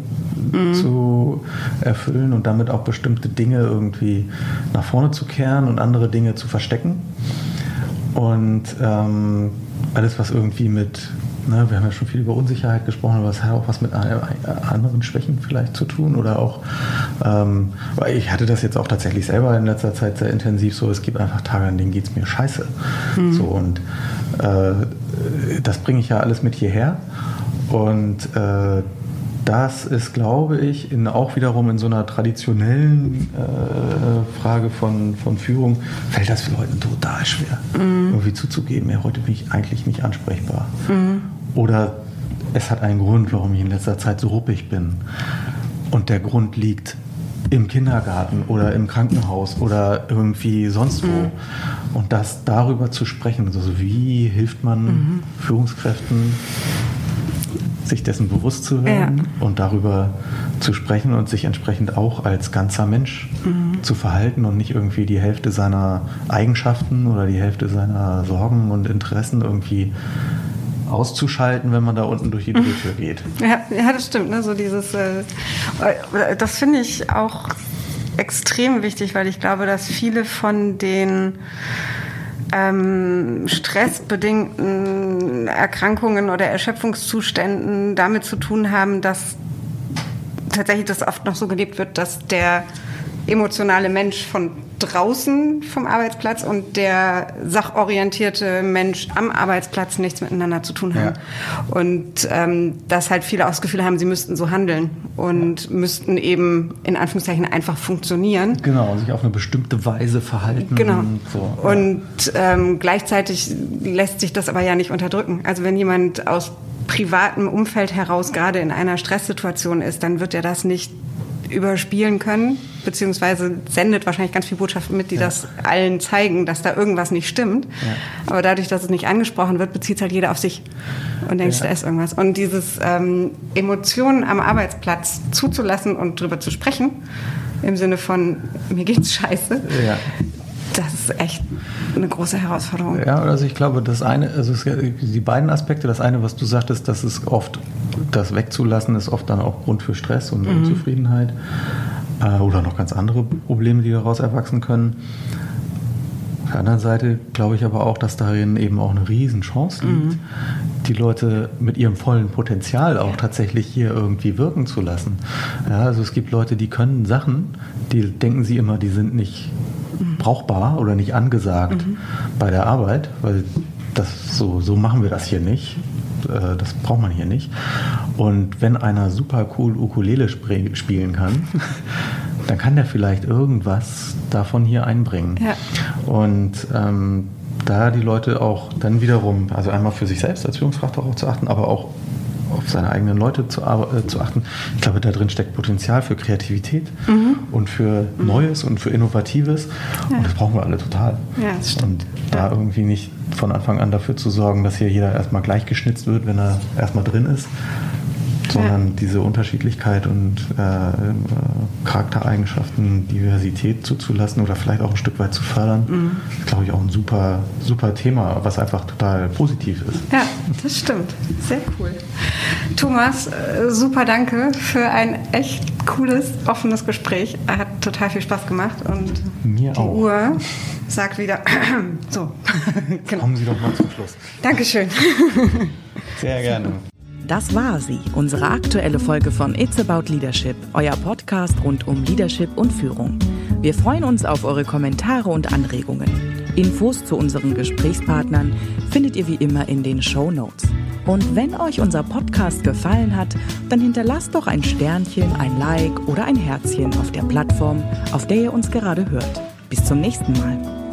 mhm. zu erfüllen und damit auch bestimmte Dinge irgendwie nach vorne zu kehren und andere Dinge zu verstecken. Und ähm, alles, was irgendwie mit Ne, wir haben ja schon viel über Unsicherheit gesprochen, aber es hat auch was mit anderen Schwächen vielleicht zu tun oder auch, ähm, weil ich hatte das jetzt auch tatsächlich selber in letzter Zeit sehr intensiv so, es gibt einfach Tage, an denen geht es mir scheiße. Mhm. So, und äh, das bringe ich ja alles mit hierher und äh, das ist, glaube ich, in, auch wiederum in so einer traditionellen äh, Frage von, von Führung, fällt das für Leute total schwer, mhm. irgendwie zuzugeben, ja, heute bin ich eigentlich nicht ansprechbar. Mhm. Oder es hat einen Grund, warum ich in letzter Zeit so ruppig bin. Und der Grund liegt im Kindergarten oder im Krankenhaus oder irgendwie sonst wo. Mhm. Und das darüber zu sprechen, also wie hilft man mhm. Führungskräften sich dessen bewusst zu werden ja. und darüber zu sprechen und sich entsprechend auch als ganzer Mensch mhm. zu verhalten und nicht irgendwie die Hälfte seiner Eigenschaften oder die Hälfte seiner Sorgen und Interessen irgendwie auszuschalten, wenn man da unten durch die Drehtür (laughs) geht. Ja, ja das stimmt. Ne? So dieses, äh, das finde ich auch extrem wichtig, weil ich glaube, dass viele von den ähm, stressbedingten Erkrankungen oder Erschöpfungszuständen damit zu tun haben, dass tatsächlich das oft noch so gelebt wird, dass der emotionale Mensch von draußen vom Arbeitsplatz und der sachorientierte Mensch am Arbeitsplatz nichts miteinander zu tun haben. Ja. Und ähm, dass halt viele auch das Gefühl haben, sie müssten so handeln und müssten eben in Anführungszeichen einfach funktionieren. Genau, sich auf eine bestimmte Weise verhalten. Genau. Und, so. und ähm, gleichzeitig lässt sich das aber ja nicht unterdrücken. Also wenn jemand aus privatem Umfeld heraus gerade in einer Stresssituation ist, dann wird er das nicht überspielen können, beziehungsweise sendet wahrscheinlich ganz viele Botschaften mit, die ja. das allen zeigen, dass da irgendwas nicht stimmt. Ja. Aber dadurch, dass es nicht angesprochen wird, bezieht es halt jeder auf sich und denkt, ja. da ist irgendwas. Und dieses ähm, Emotionen am Arbeitsplatz zuzulassen und drüber zu sprechen, im Sinne von, mir geht's scheiße, ja. Das ist echt eine große Herausforderung. Ja, also ich glaube, das eine, also die beiden Aspekte, das eine, was du sagtest, dass es oft das wegzulassen ist oft dann auch Grund für Stress und mhm. Unzufriedenheit äh, oder noch ganz andere Probleme, die daraus erwachsen können. Auf der anderen Seite glaube ich aber auch, dass darin eben auch eine Riesenchance liegt, mhm. die Leute mit ihrem vollen Potenzial auch tatsächlich hier irgendwie wirken zu lassen. Ja, also es gibt Leute, die können Sachen, die denken sie immer, die sind nicht mhm. Brauchbar oder nicht angesagt mhm. bei der Arbeit, weil das so, so machen wir das hier nicht. Äh, das braucht man hier nicht. Und wenn einer super cool Ukulele spielen kann, (laughs) dann kann der vielleicht irgendwas davon hier einbringen. Ja. Und ähm, da die Leute auch dann wiederum, also einmal für sich selbst als Führungskraft darauf zu achten, aber auch auf seine eigenen Leute zu, äh, zu achten. Ich glaube, da drin steckt Potenzial für Kreativität mhm. und für mhm. Neues und für Innovatives. Ja. Und das brauchen wir alle total. Ja, das stimmt. Und da irgendwie nicht von Anfang an dafür zu sorgen, dass hier jeder erstmal gleich geschnitzt wird, wenn er erstmal drin ist, sondern ja. diese Unterschiedlichkeit und äh, äh, Charaktereigenschaften, Diversität zuzulassen oder vielleicht auch ein Stück weit zu fördern, mhm. ist, glaube ich, auch ein super, super Thema, was einfach total positiv ist. Ja, das stimmt. Sehr cool. Thomas, äh, super danke für ein echt cooles, offenes Gespräch. Hat total viel Spaß gemacht und Mir die auch. Uhr sagt wieder (clears throat) so. (laughs) genau. Kommen Sie doch mal zum Schluss. Dankeschön. Sehr gerne. Das war sie, unsere aktuelle Folge von It's About Leadership, euer Podcast rund um Leadership und Führung. Wir freuen uns auf eure Kommentare und Anregungen. Infos zu unseren Gesprächspartnern findet ihr wie immer in den Show Notes. Und wenn euch unser Podcast gefallen hat, dann hinterlasst doch ein Sternchen, ein Like oder ein Herzchen auf der Plattform, auf der ihr uns gerade hört. Bis zum nächsten Mal.